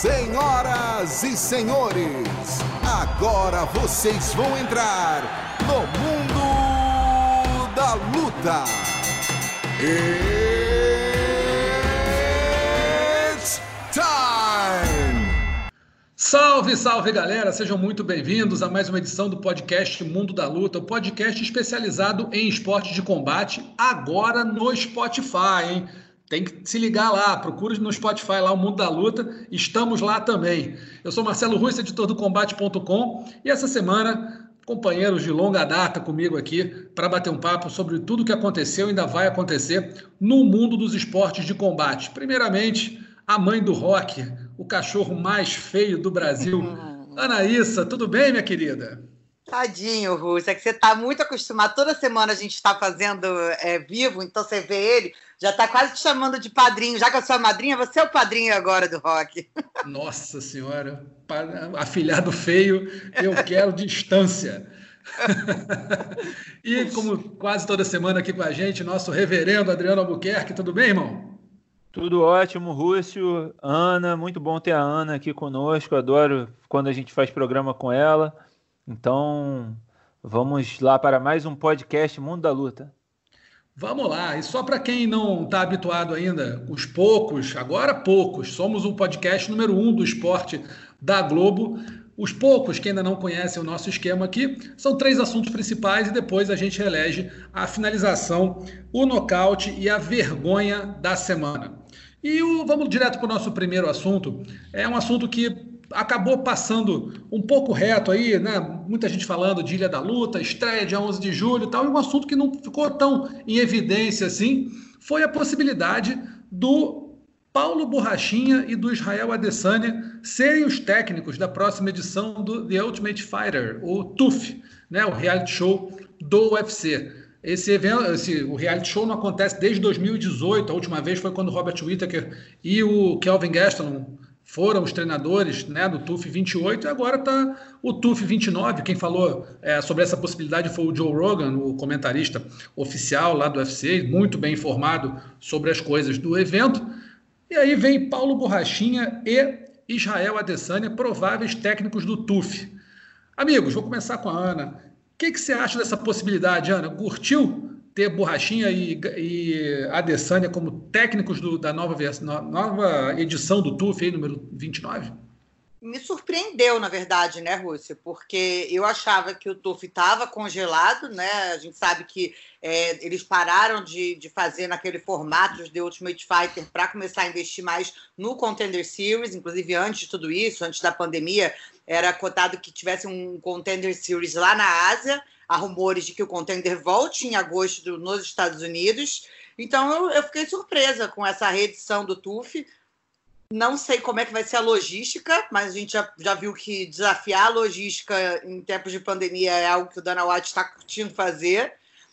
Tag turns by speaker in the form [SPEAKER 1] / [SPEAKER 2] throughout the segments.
[SPEAKER 1] Senhoras e senhores, agora vocês vão entrar no mundo da luta. It's time!
[SPEAKER 2] Salve, salve galera! Sejam muito bem-vindos a mais uma edição do podcast Mundo da Luta, o podcast especializado em esportes de combate, agora no Spotify, hein? Tem que se ligar lá, procure no Spotify lá o Mundo da Luta, estamos lá também. Eu sou Marcelo Russo, editor do Combate.com, e essa semana, companheiros de longa data comigo aqui para bater um papo sobre tudo o que aconteceu e ainda vai acontecer no mundo dos esportes de combate. Primeiramente, a mãe do rock, o cachorro mais feio do Brasil, Anaíssa. Tudo bem, minha querida?
[SPEAKER 3] Tadinho, Russo, é que você está muito acostumado. Toda semana a gente está fazendo é, vivo, então você vê ele, já está quase te chamando de padrinho. Já que eu sou a madrinha, você é o padrinho agora do rock.
[SPEAKER 2] Nossa Senhora, afilhado feio, eu quero distância. e como quase toda semana aqui com a gente, nosso reverendo Adriano Albuquerque, tudo bem, irmão?
[SPEAKER 4] Tudo ótimo, Rússio, Ana, muito bom ter a Ana aqui conosco. Adoro quando a gente faz programa com ela. Então, vamos lá para mais um podcast Mundo da Luta.
[SPEAKER 2] Vamos lá, e só para quem não está habituado ainda, os poucos, agora poucos, somos o podcast número um do esporte da Globo. Os poucos que ainda não conhecem o nosso esquema aqui são três assuntos principais e depois a gente elege a finalização, o nocaute e a vergonha da semana. E o, vamos direto para o nosso primeiro assunto. É um assunto que acabou passando um pouco reto aí, né? Muita gente falando de Ilha da Luta, estreia dia 11 de julho e tal, e um assunto que não ficou tão em evidência assim foi a possibilidade do Paulo Borrachinha e do Israel Adesanya serem os técnicos da próxima edição do The Ultimate Fighter, o TUF, né? O reality show do UFC. Esse evento, esse, o reality show não acontece desde 2018. A última vez foi quando Robert Whittaker e o Kelvin Gastelum foram os treinadores né, do TUF 28 e agora está o TUF 29. Quem falou é, sobre essa possibilidade foi o Joe Rogan, o comentarista oficial lá do UFC, muito bem informado sobre as coisas do evento. E aí vem Paulo Borrachinha e Israel Adesanya, prováveis técnicos do TUF. Amigos, vou começar com a Ana. O que, que você acha dessa possibilidade, Ana? Curtiu ter Borrachinha e, e Adesanya como técnicos do, da nova, nova edição do TUF, aí, número 29?
[SPEAKER 3] Me surpreendeu, na verdade, né, Rússia? Porque eu achava que o TUF estava congelado, né? A gente sabe que é, eles pararam de, de fazer naquele formato de Ultimate Fighter para começar a investir mais no Contender Series, inclusive antes de tudo isso, antes da pandemia, era cotado que tivesse um Contender Series lá na Ásia há rumores de que o contender volte em agosto nos Estados Unidos. Então eu, eu, fiquei surpresa com essa reedição do TUF. Não sei como é que vai ser a logística, mas a gente já, já viu que desafiar a logística em tempos de pandemia é algo que o Dana White está curtindo fazer.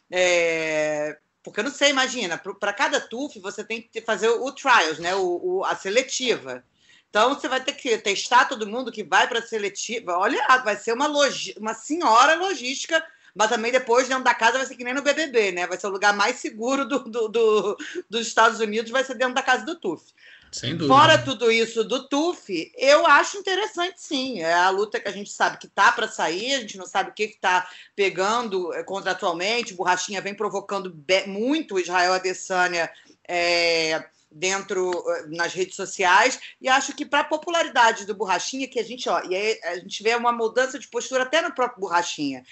[SPEAKER 3] É, porque eu não sei, imagina, para cada TUF você tem que fazer o, o trials, né? O, o, a seletiva. Então você vai ter que testar todo mundo que vai para a seletiva. Olha, vai ser uma, logi uma senhora logística mas também depois dentro da casa vai ser que nem no BBB, né? Vai ser o lugar mais seguro do, do, do dos Estados Unidos, vai ser dentro da casa do Tuf.
[SPEAKER 2] Sem dúvida.
[SPEAKER 3] Fora tudo isso do TUF, eu acho interessante sim. É a luta que a gente sabe que tá para sair, a gente não sabe o que está pegando é, contratualmente. Borrachinha vem provocando muito o Israel Adesanya é, dentro eh, nas redes sociais. E acho que para a popularidade do Borrachinha que a gente ó e aí a gente vê uma mudança de postura até no próprio Borrachinha.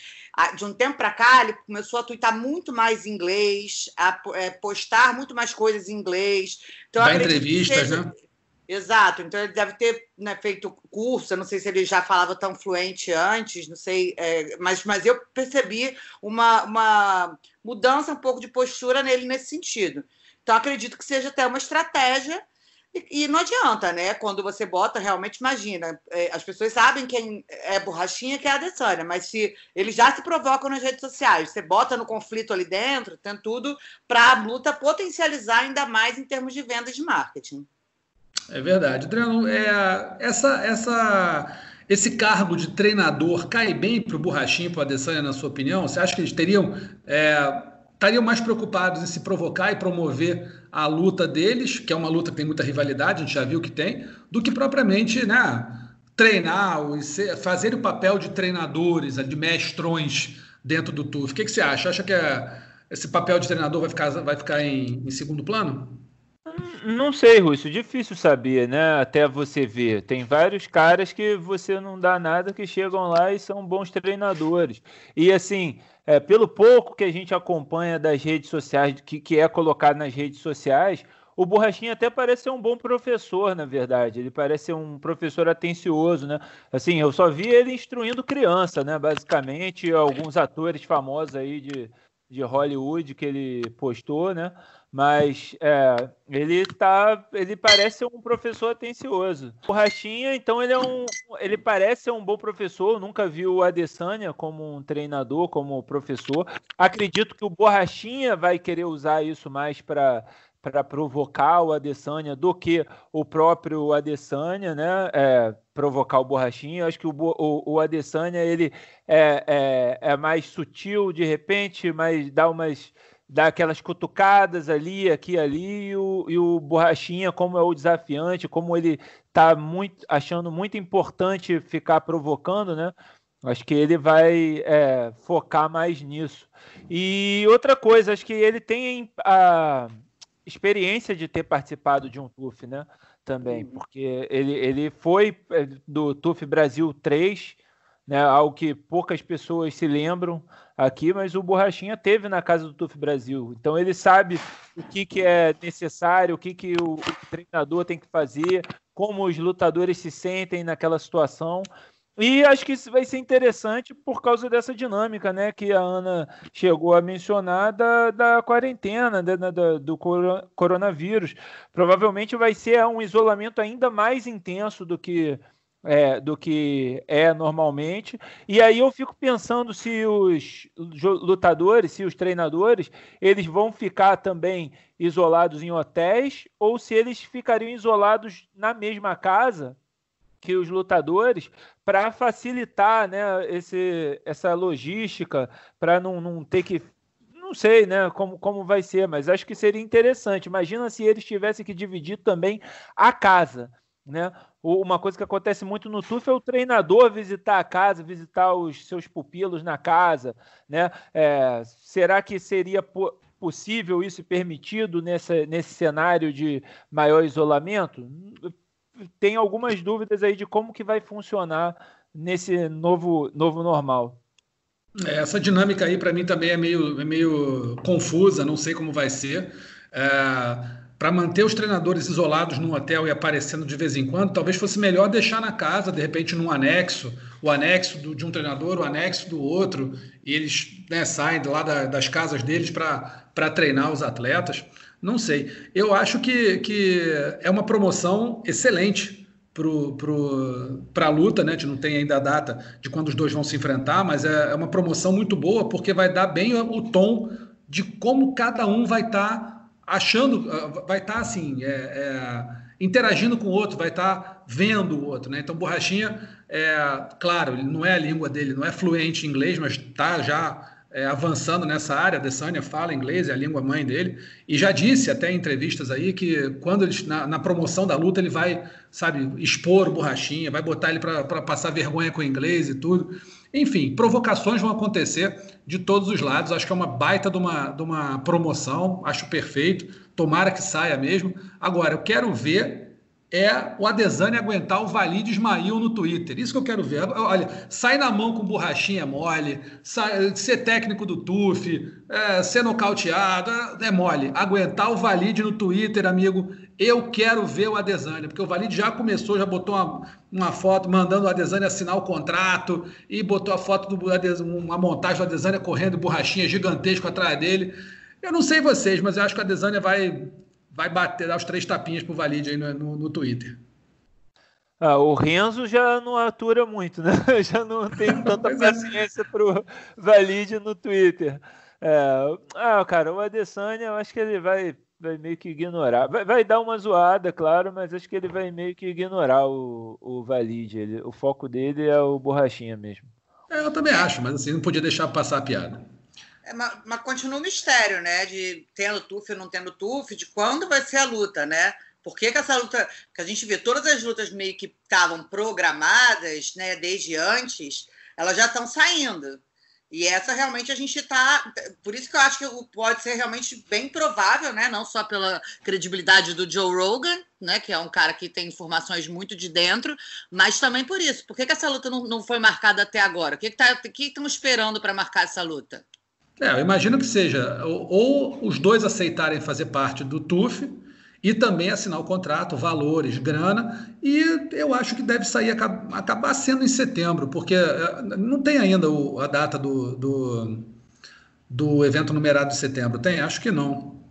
[SPEAKER 3] De um tempo para cá ele começou a twittar muito mais em inglês a é, postar muito mais coisas em inglês.
[SPEAKER 2] Então Dá entrevistas seja... né?
[SPEAKER 3] Exato, então ele deve ter né, feito curso, eu não sei se ele já falava tão fluente antes, não sei, é, mas, mas eu percebi uma, uma mudança um pouco de postura nele nesse sentido. Então, acredito que seja até uma estratégia. E, e não adianta, né? Quando você bota, realmente, imagina, é, as pessoas sabem quem é borrachinha, que é a Adesanya, mas se eles já se provocam nas redes sociais, você bota no conflito ali dentro, tem tudo para a luta potencializar ainda mais em termos de vendas de marketing.
[SPEAKER 2] É verdade. Adriano, é, essa, essa, esse cargo de treinador cai bem para o Borrachinho para o Adesanya, na sua opinião? Você acha que eles teriam é, estariam mais preocupados em se provocar e promover a luta deles, que é uma luta que tem muita rivalidade, a gente já viu que tem, do que propriamente né, treinar, fazer o papel de treinadores, de mestrões dentro do TUF. O que, que você acha? Acha que é, esse papel de treinador vai ficar, vai ficar em, em segundo plano?
[SPEAKER 4] Não sei, Rússio, difícil saber, né? Até você ver. Tem vários caras que você não dá nada que chegam lá e são bons treinadores. E assim, é, pelo pouco que a gente acompanha das redes sociais, que, que é colocado nas redes sociais, o Borrachinha até parece ser um bom professor, na verdade. Ele parece ser um professor atencioso, né? Assim, eu só vi ele instruindo criança, né? Basicamente, alguns atores famosos aí de, de Hollywood que ele postou, né? Mas é, ele tá, ele parece ser um professor atencioso. O Rachinha, então, ele é um, ele parece ser um bom professor. Nunca vi o Adesanya como um treinador, como professor. Acredito que o Borrachinha vai querer usar isso mais para para provocar o Adesanya do que o próprio Adesanya, né? É, provocar o Borrachinha. Eu acho que o, o, o Adesanya ele é, é, é mais sutil de repente, mas dá umas dá aquelas cutucadas ali, aqui ali, e o, e o Borrachinha, como é o desafiante, como ele está muito, achando muito importante ficar provocando, né? Acho que ele vai é, focar mais nisso. E outra coisa, acho que ele tem a experiência de ter participado de um TUF, né? Também, uhum. porque ele, ele foi é, do TUF Brasil 3, né, algo que poucas pessoas se lembram aqui, mas o Borrachinha teve na casa do TUF Brasil. Então ele sabe o que, que é necessário, o que, que o, o treinador tem que fazer, como os lutadores se sentem naquela situação. E acho que isso vai ser interessante por causa dessa dinâmica, né, que a Ana chegou a mencionar da, da quarentena, da, da, do coronavírus. Provavelmente vai ser um isolamento ainda mais intenso do que é, do que é normalmente. E aí eu fico pensando se os lutadores, se os treinadores, eles vão ficar também isolados em hotéis ou se eles ficariam isolados na mesma casa que os lutadores para facilitar né, esse, essa logística, para não, não ter que não sei, né, como, como vai ser, mas acho que seria interessante. Imagina se eles tivessem que dividir também a casa, né? Uma coisa que acontece muito no TUF é o treinador visitar a casa, visitar os seus pupilos na casa. Né? É, será que seria possível isso permitido nessa, nesse cenário de maior isolamento? Tem algumas dúvidas aí de como que vai funcionar nesse novo, novo normal.
[SPEAKER 2] É, essa dinâmica aí para mim também é meio, é meio confusa, não sei como vai ser. É para manter os treinadores isolados num hotel e aparecendo de vez em quando, talvez fosse melhor deixar na casa, de repente, num anexo, o anexo do, de um treinador, o anexo do outro, e eles né, saem lá da, das casas deles para treinar os atletas. Não sei. Eu acho que, que é uma promoção excelente para pro, pro, a luta, né? A gente não tem ainda a data de quando os dois vão se enfrentar, mas é, é uma promoção muito boa porque vai dar bem o tom de como cada um vai estar. Tá achando, ah, vai estar tá, assim, é, é, interagindo com o outro, vai estar tá vendo o outro, né? Então, Borrachinha, é, claro, ele não é a língua dele, não é fluente em inglês, mas está já é, avançando nessa área. Desânia fala inglês, é a língua mãe dele, e já disse até em entrevistas aí que quando na, na promoção da luta, ele vai, sabe, expor o Borrachinha, vai botar ele para passar vergonha com o inglês e tudo. Enfim, provocações vão acontecer de todos os lados. Acho que é uma baita de uma, de uma promoção, acho perfeito. Tomara que saia mesmo. Agora, eu quero ver é o Adesanya aguentar o Valide Ismail no Twitter. Isso que eu quero ver. Olha, sai na mão com borrachinha mole, sai, ser técnico do TUF, é, ser nocauteado, é, é mole. Aguentar o Valide no Twitter, amigo, eu quero ver o Adesanya, porque o Valide já começou, já botou uma, uma foto mandando o Adesanya assinar o contrato e botou a foto do uma montagem do Adesanya correndo borrachinha gigantesco atrás dele. Eu não sei vocês, mas eu acho que o Adesanya vai vai bater, dar os três tapinhas pro Valide aí no, no, no Twitter.
[SPEAKER 4] Ah, o Renzo já não atura muito, né? Já não tem tanta é. paciência pro Valide no Twitter. É, ah, cara, o Adesanya, eu acho que ele vai, vai meio que ignorar. Vai, vai, dar uma zoada, claro, mas acho que ele vai meio que ignorar o, o Valide. Ele, o foco dele é o Borrachinha mesmo.
[SPEAKER 2] É, eu também acho, mas assim, não podia deixar passar a piada.
[SPEAKER 3] É, mas, mas continua o mistério, né? De tendo tuf ou não tendo tuf, de quando vai ser a luta, né? Por que, que essa luta. Que a gente vê todas as lutas meio que estavam programadas, né, desde antes, elas já estão saindo. E essa realmente a gente está. Por isso que eu acho que pode ser realmente bem provável, né? Não só pela credibilidade do Joe Rogan, né? Que é um cara que tem informações muito de dentro, mas também por isso. Por que, que essa luta não, não foi marcada até agora? O que estão que, tá, que esperando para marcar essa luta?
[SPEAKER 2] É, eu imagino que seja ou, ou os dois aceitarem fazer parte do TUF e também assinar o contrato, valores, grana, e eu acho que deve sair, acabar sendo em setembro, porque eh, não tem ainda o, a data do, do, do, evento numerado de setembro. Tem? Acho que não.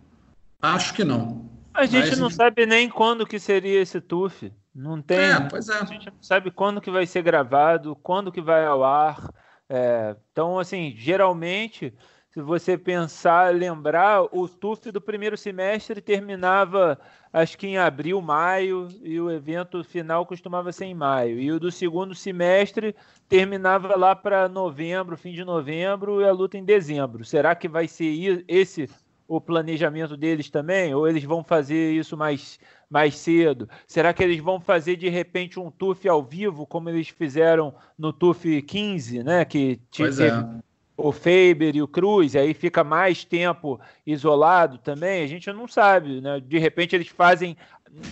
[SPEAKER 2] Acho que não.
[SPEAKER 4] A gente Mas, não sabe nem quando que seria esse TUF. Não tem. É,
[SPEAKER 2] pois é.
[SPEAKER 4] A gente não sabe quando que vai ser gravado, quando que vai ao ar. É, então, assim, geralmente se você pensar, lembrar, o TUF do primeiro semestre terminava acho que em abril, maio, e o evento final costumava ser em maio. E o do segundo semestre terminava lá para novembro, fim de novembro, e a luta em dezembro. Será que vai ser esse o planejamento deles também? Ou eles vão fazer isso mais, mais cedo? Será que eles vão fazer de repente um TUF ao vivo, como eles fizeram no TUF 15, né? Que
[SPEAKER 2] pois é
[SPEAKER 4] o Faber e o Cruz, aí fica mais tempo isolado também, a gente não sabe, né? De repente eles fazem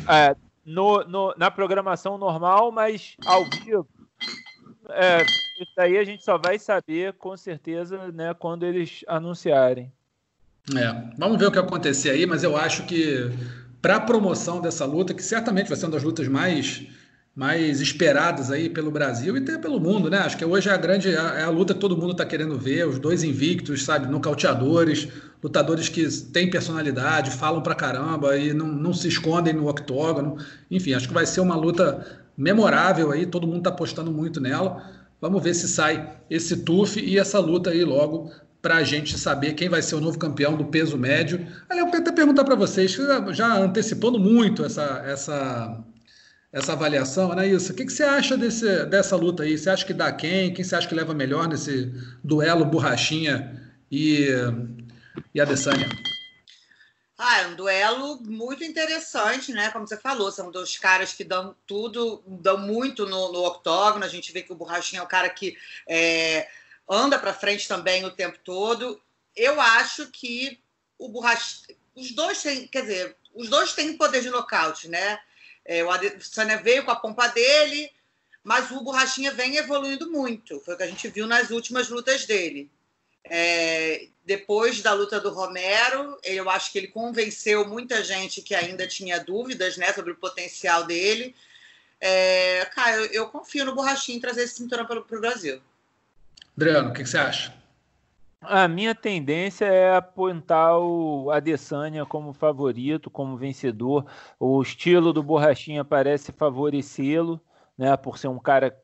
[SPEAKER 4] é, no, no, na programação normal, mas ao vivo. É, isso aí a gente só vai saber com certeza né, quando eles anunciarem.
[SPEAKER 2] É, vamos ver o que acontecer aí, mas eu acho que para a promoção dessa luta, que certamente vai ser uma das lutas mais mais esperadas aí pelo Brasil e até pelo mundo, né? Acho que hoje é a grande é a luta que todo mundo está querendo ver, os dois invictos, sabe, nocauteadores, lutadores que têm personalidade, falam pra caramba e não, não se escondem no octógono. Enfim, acho que vai ser uma luta memorável aí, todo mundo está apostando muito nela. Vamos ver se sai esse TUF e essa luta aí logo para a gente saber quem vai ser o novo campeão do peso médio. Aliás, eu quero até perguntar para vocês, já antecipando muito essa, essa essa avaliação, né, Isso. O que, que você acha desse, dessa luta aí? Você acha que dá quem? Quem você acha que leva melhor nesse duelo Borrachinha e, e Adesanya?
[SPEAKER 3] Ah, é um duelo muito interessante, né? Como você falou, são dois caras que dão tudo, dão muito no, no octógono. A gente vê que o Borrachinha é o cara que é, anda para frente também o tempo todo. Eu acho que o Borrachinha, os dois têm, quer dizer, os dois têm poder de nocaute, né? É, o Adesanya veio com a pompa dele, mas o Borrachinha vem evoluindo muito. Foi o que a gente viu nas últimas lutas dele. É, depois da luta do Romero, eu acho que ele convenceu muita gente que ainda tinha dúvidas né, sobre o potencial dele. É, cara, eu, eu, confio no Borrachinha em trazer esse cinturão para o Brasil.
[SPEAKER 2] Adriano, o que, que você acha?
[SPEAKER 4] A minha tendência é apontar o Adesanya como favorito, como vencedor. O estilo do Borrachinha parece favorecê-lo, né? Por ser um cara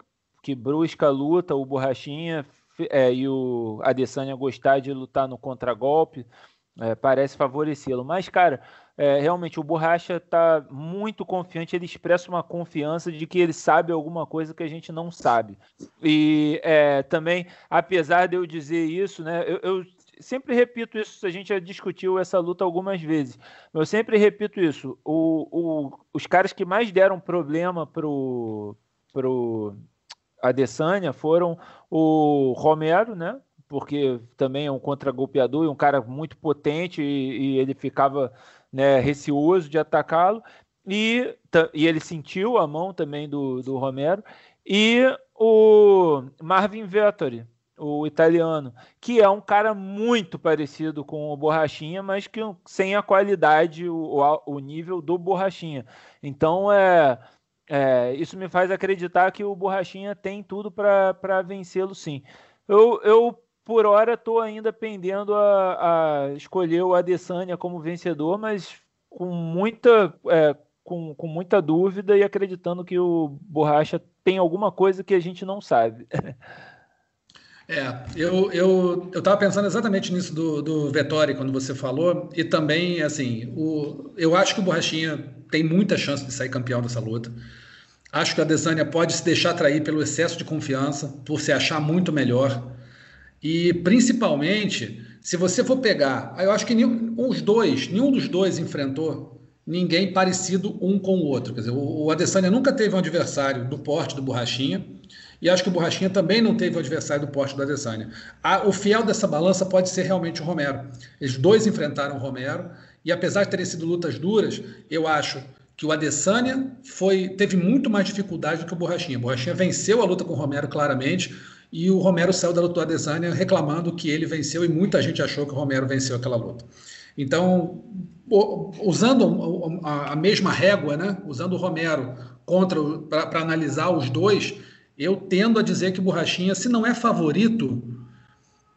[SPEAKER 4] que busca a luta, o Borrachinha é, e o Adesanya gostar de lutar no contragolpe, é, parece favorecê-lo. Mas, cara, é, realmente o Borracha está muito confiante, ele expressa uma confiança de que ele sabe alguma coisa que a gente não sabe. E é, também, apesar de eu dizer isso, né, eu, eu, sempre repito isso, a gente já discutiu essa luta algumas vezes, eu sempre repito isso, o, o, os caras que mais deram problema pro, pro Adesanya foram o Romero, né, porque também é um contragolpeador e um cara muito potente e, e ele ficava né, receoso de atacá-lo, e, e ele sentiu a mão também do, do Romero, e o Marvin Vettori, o italiano, que é um cara muito parecido com o Borrachinha, mas que sem a qualidade, o, o nível do Borrachinha. Então, é, é, isso me faz acreditar que o Borrachinha tem tudo para vencê-lo, sim. Eu, eu por hora estou ainda pendendo a, a, escolher o Adesanya como vencedor, mas com muita, é, com, com muita dúvida e acreditando que o Borracha tem alguma coisa que a gente não sabe.
[SPEAKER 2] É, eu eu eu estava pensando exatamente nisso do, do Vettori quando você falou e também assim o eu acho que o Borrachinha tem muita chance de sair campeão dessa luta. Acho que a Adesanya pode se deixar atrair pelo excesso de confiança, por se achar muito melhor. E principalmente se você for pegar, eu acho que nenhum, os dois, nenhum dos dois enfrentou ninguém parecido um com o outro. Quer dizer, o, Adesanya nunca teve um adversário do porte do Borrachinha, e acho que o Borrachinha também não teve um adversário do porte do Adesanya. A, o fiel dessa balança pode ser realmente o Romero. Eles dois enfrentaram o Romero, e apesar de terem sido lutas duras, eu acho que o Adesanya foi, teve muito mais dificuldade do que o Borrachinha. O Borrachinha venceu a luta com o Romero claramente, e o Romero saiu da luta do Adesanya reclamando que ele venceu, e muita gente achou que o Romero venceu aquela luta. Então, usando a mesma régua, né, usando o Romero contra para analisar os dois, eu tendo a dizer que o Borrachinha, se não é favorito,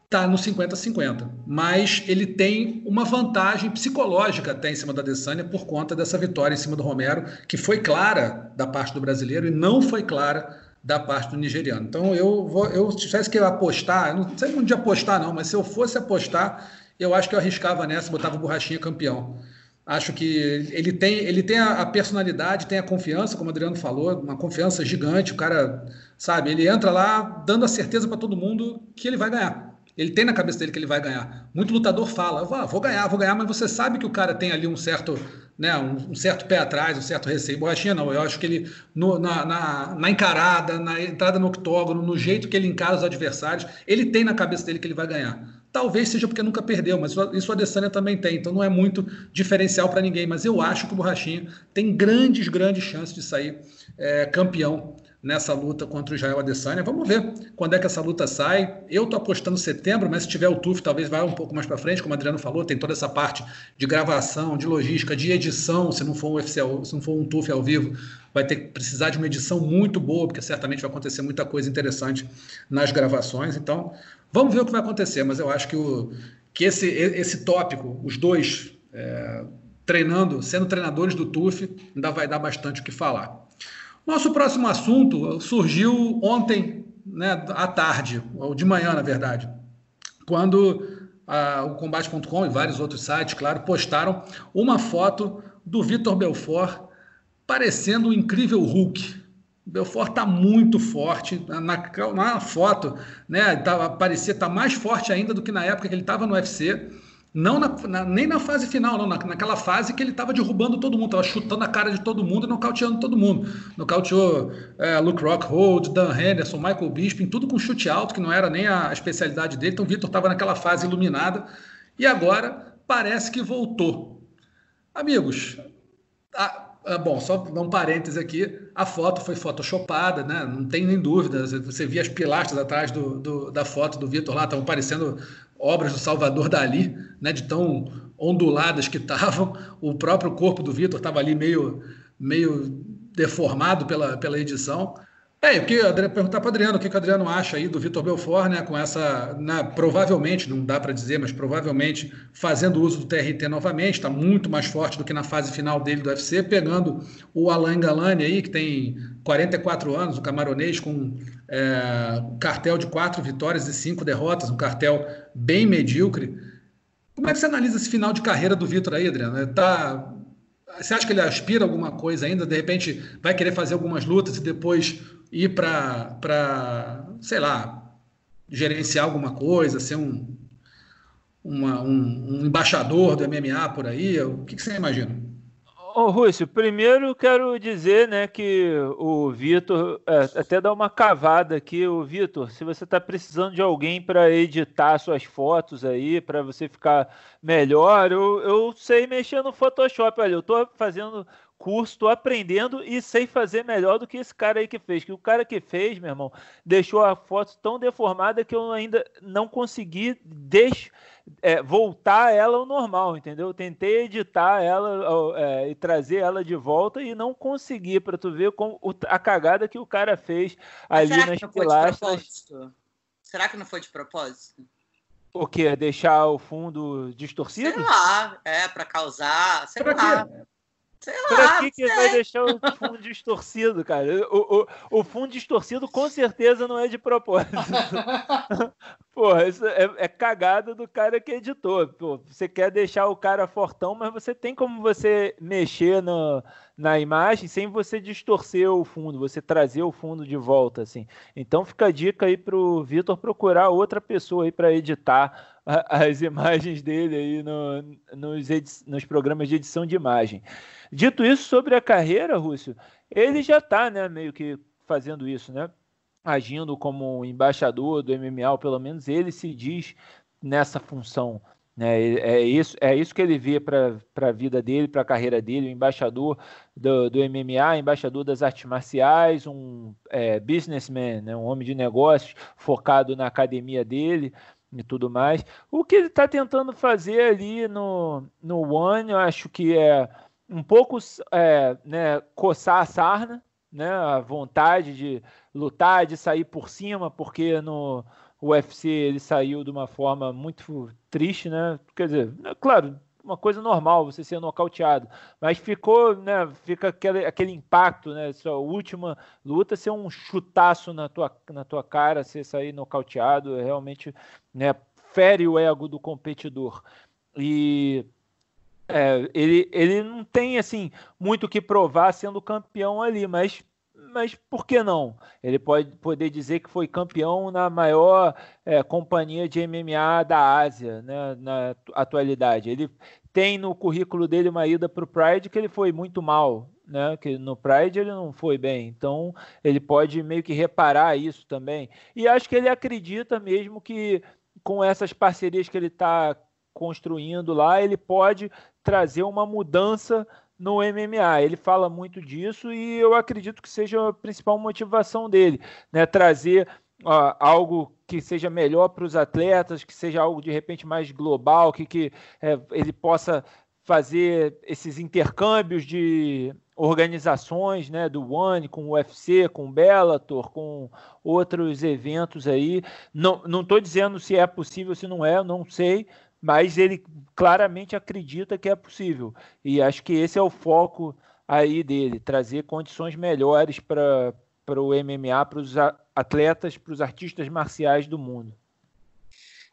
[SPEAKER 2] está no 50-50. Mas ele tem uma vantagem psicológica até em cima da Adesanya por conta dessa vitória em cima do Romero, que foi clara da parte do brasileiro e não foi clara da parte do nigeriano. Então eu vou, eu se tivesse que apostar, não sei muito de apostar não, mas se eu fosse apostar, eu acho que eu arriscava nessa, botava o Borrachinha campeão. Acho que ele tem, ele tem a, personalidade, tem a confiança, como o Adriano falou, uma confiança gigante. O cara, sabe, ele entra lá dando a certeza para todo mundo que ele vai ganhar. Ele tem na cabeça dele que ele vai ganhar. Muito lutador fala, ah, vou ganhar, vou ganhar, mas você sabe que o cara tem ali um certo, né, um, um certo pé atrás, um certo receio. Borrachinha não, eu acho que ele, no, na, na, na, encarada, na entrada no octógono, no jeito que ele encara os adversários, ele tem na cabeça dele que ele vai ganhar. Talvez seja porque nunca perdeu, mas isso a Adesanya também tem, então não é muito diferencial para ninguém. Mas eu acho que o Borrachinha tem grandes, grandes chances de sair é, campeão nessa luta contra o Israel Adesanya. Vamos ver quando é que essa luta sai. Eu estou apostando setembro, mas se tiver o TUF, talvez vá um pouco mais para frente, como o Adriano falou, tem toda essa parte de gravação, de logística, de edição, se não for um UFC, se não for um TUF ao vivo, vai ter que precisar de uma edição muito boa, porque certamente vai acontecer muita coisa interessante nas gravações. Então, Vamos ver o que vai acontecer, mas eu acho que, o, que esse, esse tópico, os dois é, treinando, sendo treinadores do TUF, ainda vai dar bastante o que falar. Nosso próximo assunto surgiu ontem, né, à tarde, ou de manhã, na verdade, quando a, o Combate.com e vários outros sites, claro, postaram uma foto do Vitor Belfort parecendo um incrível Hulk. Belfort está muito forte. Na, na, foto, né, tá, parecia estar tá mais forte ainda do que na época que ele estava no UFC. Não na, na, nem na fase final, não, naquela fase que ele estava derrubando todo mundo, estava chutando a cara de todo mundo e nocauteando todo mundo. Nocauteou é, Luke Rockhold, Dan Henderson, Michael Bisping, tudo com chute alto, que não era nem a especialidade dele. Então o Vitor estava naquela fase iluminada e agora parece que voltou. Amigos, a, bom, só um parêntese aqui, a foto foi photoshopada, né? não tem nem dúvida. Você via as pilastras atrás do, do da foto do Vitor lá, estavam parecendo obras do Salvador Dali, né? de tão onduladas que estavam. O próprio corpo do Vitor estava ali meio, meio deformado pela, pela edição. É, eu queria perguntar para o Adriano o que, que o Adriano acha aí do Vitor Belfort, né, com essa, né, provavelmente, não dá para dizer, mas provavelmente fazendo uso do TRT novamente, está muito mais forte do que na fase final dele do UFC, pegando o Alain Galani aí, que tem 44 anos, o camaronês com é, um cartel de quatro vitórias e cinco derrotas, um cartel bem medíocre. Como é que você analisa esse final de carreira do Vitor aí, Adriano? Tá, você acha que ele aspira alguma coisa ainda? De repente vai querer fazer algumas lutas e depois ir para, sei lá, gerenciar alguma coisa, ser um, uma, um, um, embaixador do MMA por aí? O que, que você imagina?
[SPEAKER 4] Ô, Rússio, primeiro quero dizer né, que o Vitor, é, até dar uma cavada aqui, o Vitor, se você está precisando de alguém para editar suas fotos aí, para você ficar melhor, eu, eu sei mexer no Photoshop, olha, eu estou fazendo curso, tô aprendendo e sei fazer melhor do que esse cara aí que fez. Que o cara que fez, meu irmão, deixou a foto tão deformada que eu ainda não consegui deix, é, voltar ela ao normal, entendeu? tentei editar ela é, e trazer ela de volta e não consegui, para tu ver como, a cagada que o cara fez ali nas pilastras.
[SPEAKER 3] Será que não foi de propósito?
[SPEAKER 4] O que? Deixar o fundo distorcido? Sei
[SPEAKER 3] lá, é, para causar, sei pra lá. Quê? Sei lá, pra
[SPEAKER 4] que, que vai deixar o fundo distorcido, cara? O, o, o fundo distorcido com certeza não é de propósito. Porra, isso é, é, cagada do cara que editou. Pô, você quer deixar o cara fortão, mas você tem como você mexer no, na imagem sem você distorcer o fundo, você trazer o fundo de volta, assim. Então fica a dica aí pro Vitor procurar outra pessoa aí para editar a, as imagens dele aí no, nos, nos programas de edição de imagem. Dito isso sobre a carreira, Rússio, ele já está, né, meio que fazendo isso, né? Agindo como embaixador do MMA, ou pelo menos ele se diz nessa função. Né? É, isso, é isso que ele vê para a vida dele, para a carreira dele, o embaixador do, do MMA, embaixador das artes marciais, um é, businessman, né? um homem de negócios focado na academia dele e tudo mais. O que ele está tentando fazer ali no, no One, eu acho que é um pouco é, né, coçar a sarna, né, a vontade de lutar, de sair por cima, porque no UFC ele saiu de uma forma muito triste, né? Quer dizer, é claro, uma coisa normal você ser nocauteado, mas ficou, né, fica aquele, aquele impacto, né, sua última luta ser um chutaço na tua, na tua cara, você sair nocauteado, realmente, né, fere o ego do competidor. E é, ele, ele não tem assim muito o que provar sendo campeão ali, mas, mas por que não? Ele pode poder dizer que foi campeão na maior é, companhia de MMA da Ásia, né, na atualidade. Ele tem no currículo dele uma ida para o Pride que ele foi muito mal, né? Que no Pride ele não foi bem. Então ele pode meio que reparar isso também. E acho que ele acredita mesmo que com essas parcerias que ele está construindo lá, ele pode trazer uma mudança no MMA. Ele fala muito disso e eu acredito que seja a principal motivação dele, né? Trazer algo que seja melhor para os atletas, que seja algo de repente mais global, que, que é, ele possa fazer esses intercâmbios de organizações, né, do One com o UFC, com o Bellator, com outros eventos aí. Não não estou dizendo se é possível, se não é, não sei, mas ele claramente acredita que é possível. E acho que esse é o foco aí dele, trazer condições melhores para o MMA, para os atletas, para os artistas marciais do mundo.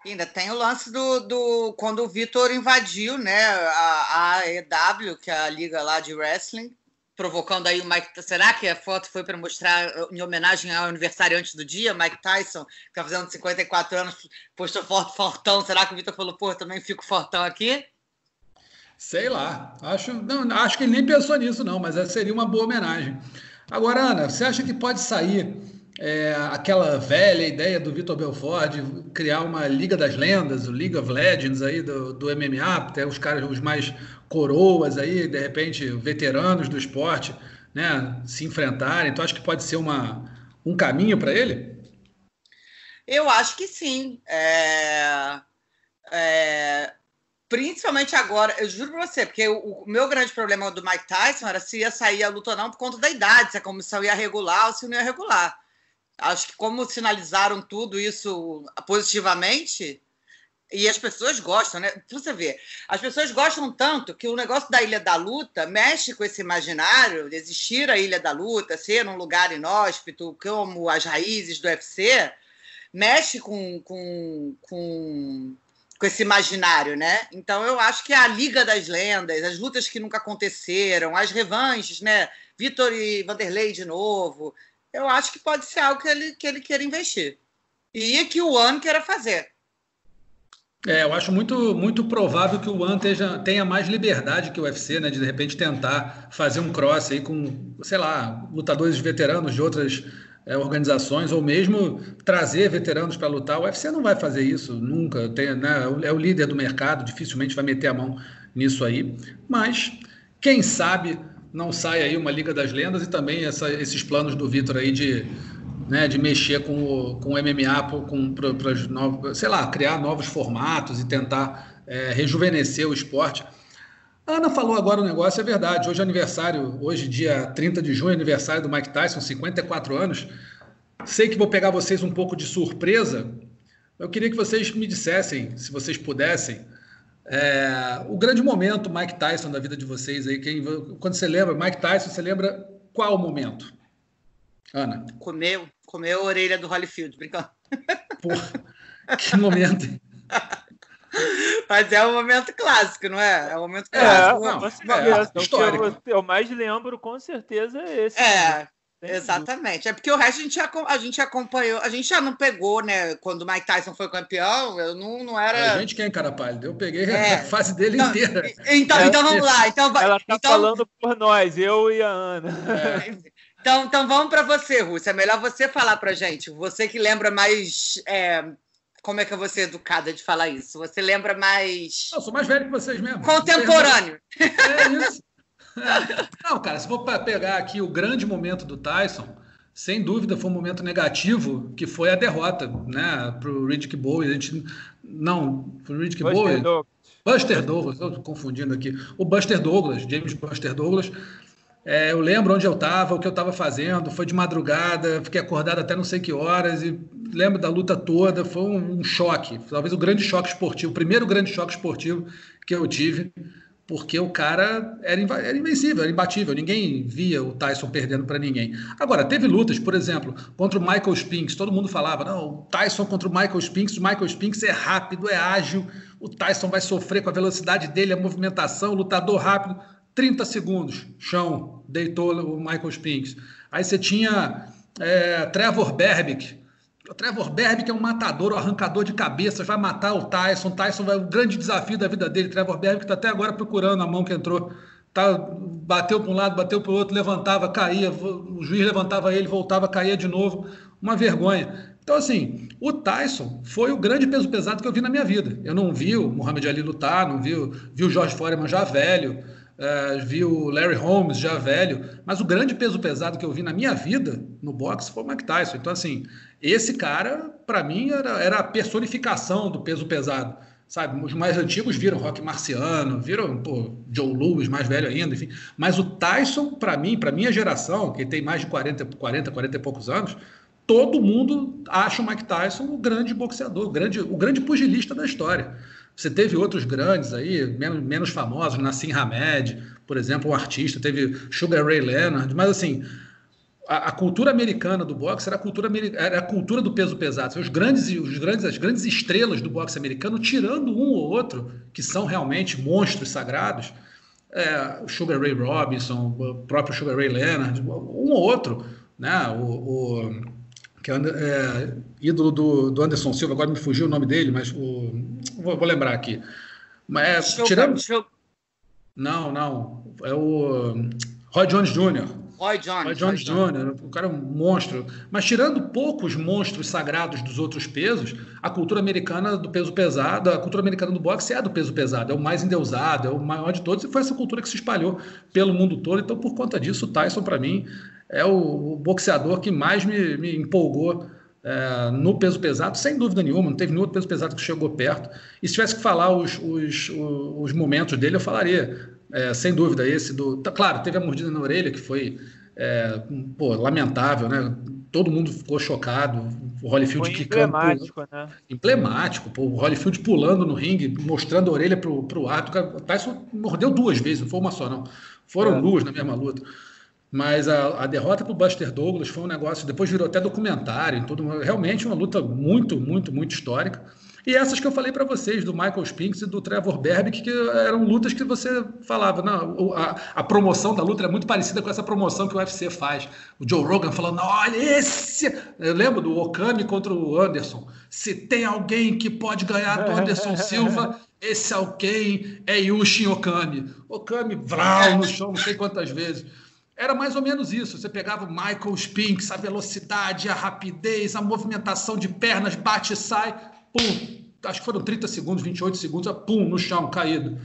[SPEAKER 3] Ainda tem o lance do, do quando o Vitor invadiu né, a, a EW, que é a liga lá de wrestling, provocando aí o Mike. Será que a foto foi para mostrar em homenagem ao aniversário antes do dia? Mike Tyson, que está fazendo 54 anos, postou foto fortão. Será que o Vitor falou, pô, também fico fortão aqui?
[SPEAKER 2] Sei lá. Acho, não, acho que ele nem pensou nisso, não, mas seria uma boa homenagem. Agora, Ana, você acha que pode sair é, aquela velha ideia do Vitor Belfort de criar uma Liga das Lendas, o League of Legends aí do, do MMA, até os caras os mais coroas aí, de repente, veteranos do esporte, né, se enfrentarem. Então, acho que pode ser uma, um caminho para ele?
[SPEAKER 3] Eu acho que sim. É... É... Principalmente agora, eu juro para você, porque o, o, meu grande problema do Mike Tyson era se ia sair a luta ou não por conta da idade, se a comissão ia regular ou se não ia regular. Acho que como sinalizaram tudo isso positivamente, e as pessoas gostam, né? Você vê, as pessoas gostam tanto que o negócio da Ilha da Luta mexe com esse imaginário de existir a Ilha da Luta, ser um lugar inóspito, como as raízes do UFC, mexe com, com, com, com esse imaginário, né? Então eu acho que a Liga das Lendas, as lutas que nunca aconteceram, as revanches, né? Vitor e Vanderlei de novo, eu acho que pode ser algo que ele, que ele queira investir. E que o One queira fazer.
[SPEAKER 2] É, eu acho muito, muito provável que o One tenha, tenha mais liberdade que o UFC, né? De, de repente tentar fazer um cross aí com, sei lá, lutadores veteranos de outras é, organizações, ou mesmo trazer veteranos para lutar. O UFC não vai fazer isso nunca. Tem, né? É o líder do mercado, dificilmente vai meter a mão nisso aí. Mas, quem sabe não sai aí uma Liga das Lendas e também essa, esses planos do Vitor aí de né, de mexer com o, com o MMA, com, pra, pra sei lá, criar novos formatos e tentar é, rejuvenescer o esporte. A Ana falou agora um negócio, é verdade. Hoje é aniversário, hoje, dia 30 de junho, aniversário do Mike Tyson, 54 anos. Sei que vou pegar vocês um pouco de surpresa. Eu queria que vocês me dissessem, se vocês pudessem, é, o grande momento Mike Tyson da vida de vocês aí. Quem, quando você lembra Mike Tyson, você lembra qual momento?
[SPEAKER 3] Ana. Comeu, comeu a orelha do Holyfield, brincando.
[SPEAKER 2] Porra. Que momento.
[SPEAKER 3] Mas é um momento clássico, não é? É um momento clássico.
[SPEAKER 4] É,
[SPEAKER 3] não,
[SPEAKER 4] não, é, é, histórico. Eu, eu mais lembro, com certeza, é esse.
[SPEAKER 3] É, Exatamente. É porque o resto a gente, a gente acompanhou, a gente já não pegou, né? Quando o Mike Tyson foi campeão, eu não, não era.
[SPEAKER 2] A gente quem, cara pálido? Eu peguei é. a fase dele então, inteira.
[SPEAKER 3] Então, então vamos lá. Então,
[SPEAKER 4] Ela tá
[SPEAKER 3] então...
[SPEAKER 4] falando por nós, eu e a Ana.
[SPEAKER 3] É. Então, então vamos para você, Rússia. É melhor você falar para gente. Você que lembra mais. É... Como é que eu vou ser educada de falar isso? Você lembra mais.
[SPEAKER 2] Eu sou mais velho que vocês mesmo.
[SPEAKER 3] Contemporâneo.
[SPEAKER 2] É isso. Não, cara, se for para pegar aqui o grande momento do Tyson, sem dúvida foi um momento negativo, que foi a derrota, né, para o Riddick Bowe. A gente, não, foi o Riddick Bowe. Buster Douglas, estou confundindo aqui. O Buster Douglas, James Buster Douglas. É, eu lembro onde eu estava, o que eu estava fazendo. Foi de madrugada, fiquei acordado até não sei que horas e lembro da luta toda. Foi um, um choque, talvez o grande choque esportivo, o primeiro grande choque esportivo que eu tive porque o cara era, era invencível, era imbatível, ninguém via o Tyson perdendo para ninguém. Agora, teve lutas, por exemplo, contra o Michael Spinks, todo mundo falava, não, o Tyson contra o Michael Spinks, o Michael Spinks é rápido, é ágil, o Tyson vai sofrer com a velocidade dele, a movimentação, lutador rápido, 30 segundos, chão, deitou o Michael Spinks. Aí você tinha é, Trevor Berbick, o Trevor Berbick é um matador, um arrancador de cabeças, vai matar o Tyson. Tyson vai o grande desafio da vida dele. Trevor Berbick está até agora procurando a mão que entrou. Tá, bateu para um lado, bateu para o outro, levantava, caía. O juiz levantava ele, voltava, caía de novo. Uma vergonha. Então, assim, o Tyson foi o grande peso pesado que eu vi na minha vida. Eu não vi o Muhammad Ali lutar, não vi, vi o Jorge Foreman já velho uh, vi o Larry Holmes já velho, mas o grande peso pesado que eu vi na minha vida no boxe foi o Mike Tyson. Então, assim, esse cara, para mim, era, era a personificação do peso pesado. Sabe, os mais antigos viram Rock Marciano, viram pô, Joe Louis, mais velho ainda, enfim. Mas o Tyson, para mim, para minha geração, que tem mais de 40, 40, 40 e poucos anos, todo mundo acha o Mike Tyson o grande boxeador, o grande, o grande pugilista da história. Você teve outros grandes aí, menos, menos famosos, Nassim Hamed, por exemplo, um artista, teve Sugar Ray Leonard, mas assim, a, a, cultura americana do boxe era a cultura, era a cultura do peso pesado. Os grandes, os grandes, as grandes estrelas do boxe americano, tirando um ou outro, que são realmente monstros sagrados, é, o Sugar Ray Robinson, o próprio Sugar Ray Leonard, um ou outro, né? o, o que é, é ídolo do, do, Anderson Silva, agora me fugiu o nome dele, mas o, vou, vou lembrar aqui. Mas, tirando... Não, não. É o Roy Jones Jr.
[SPEAKER 3] Roy Jones.
[SPEAKER 2] Roy Jones Jr., o cara é um monstro. Mas tirando poucos monstros sagrados dos outros pesos, a cultura americana do peso pesado, a cultura americana do boxe é do peso pesado, é o mais endeusado, é o maior de todos, e foi essa cultura que se espalhou pelo mundo todo. Então, por conta disso, o Tyson, para mim, é o, o boxeador que mais me, me empolgou é, no peso pesado, sem dúvida nenhuma, não teve nenhum outro peso pesado que chegou perto. E se tivesse que falar os, os, os momentos dele, eu falaria, é, sem dúvida, esse do. Tá, claro, teve a mordida na orelha, que foi é, pô, lamentável, né? Todo mundo ficou chocado. O Holyfield
[SPEAKER 4] foi emblemático, né?
[SPEAKER 2] Emblemático, pô, o Holyfield pulando no ringue, mostrando a orelha pro, pro árbitro. O Tyson mordeu duas vezes, não foi uma só, não. Foram é. duas na mesma luta. Mas a, a derrota para o Buster Douglas foi um negócio, depois virou até documentário, tudo, realmente uma luta muito, muito, muito histórica. E essas que eu falei para vocês, do Michael Spinks e do Trevor Berbick, que eram lutas que você falava, não, a, a, promoção da luta é muito parecida com essa promoção que o UFC faz. O Joe Rogan falando, olha esse... Eu lembro do Okami contra o Anderson. Se tem alguém que pode ganhar do Anderson Silva, esse alguém é Yushin Okami. Okami, vral, no chão, não sei quantas vezes. Era mais ou menos isso. Você pegava o Michael Spinks, a velocidade, a rapidez, a movimentação de pernas, bate e sai, pum. Acho que foram 30 segundos, 28 segundos, pum, no chão, caído.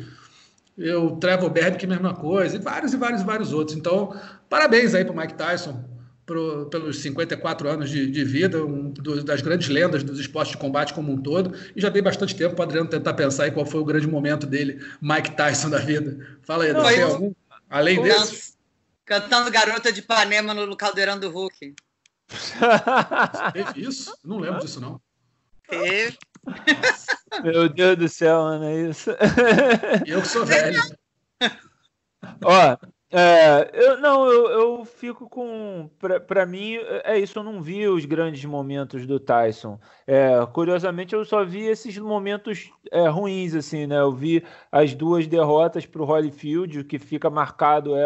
[SPEAKER 2] Eu, Trevor Berbick, mesma coisa, e vários e vários e vários outros. Então, parabéns aí para Mike Tyson pro, pelos 54 anos de, de vida, um do, das grandes lendas dos esportes de combate como um todo. E já dei bastante tempo para Adriano tentar pensar em qual foi o grande momento dele, Mike Tyson da vida. Fala aí, Não, tem algum? Além desse?
[SPEAKER 3] Cantando Garota de Ipanema no Caldeirão do Hulk.
[SPEAKER 2] Teve isso? Não lembro disso, não.
[SPEAKER 3] Teve.
[SPEAKER 4] Meu Deus do céu, Ana, é isso.
[SPEAKER 2] Eu que sou velho.
[SPEAKER 4] Ó, É, eu, não, eu, eu fico com. Para mim, é isso. Eu não vi os grandes momentos do Tyson. É, curiosamente, eu só vi esses momentos é, ruins, assim, né? Eu vi as duas derrotas para o Holyfield, o que fica marcado é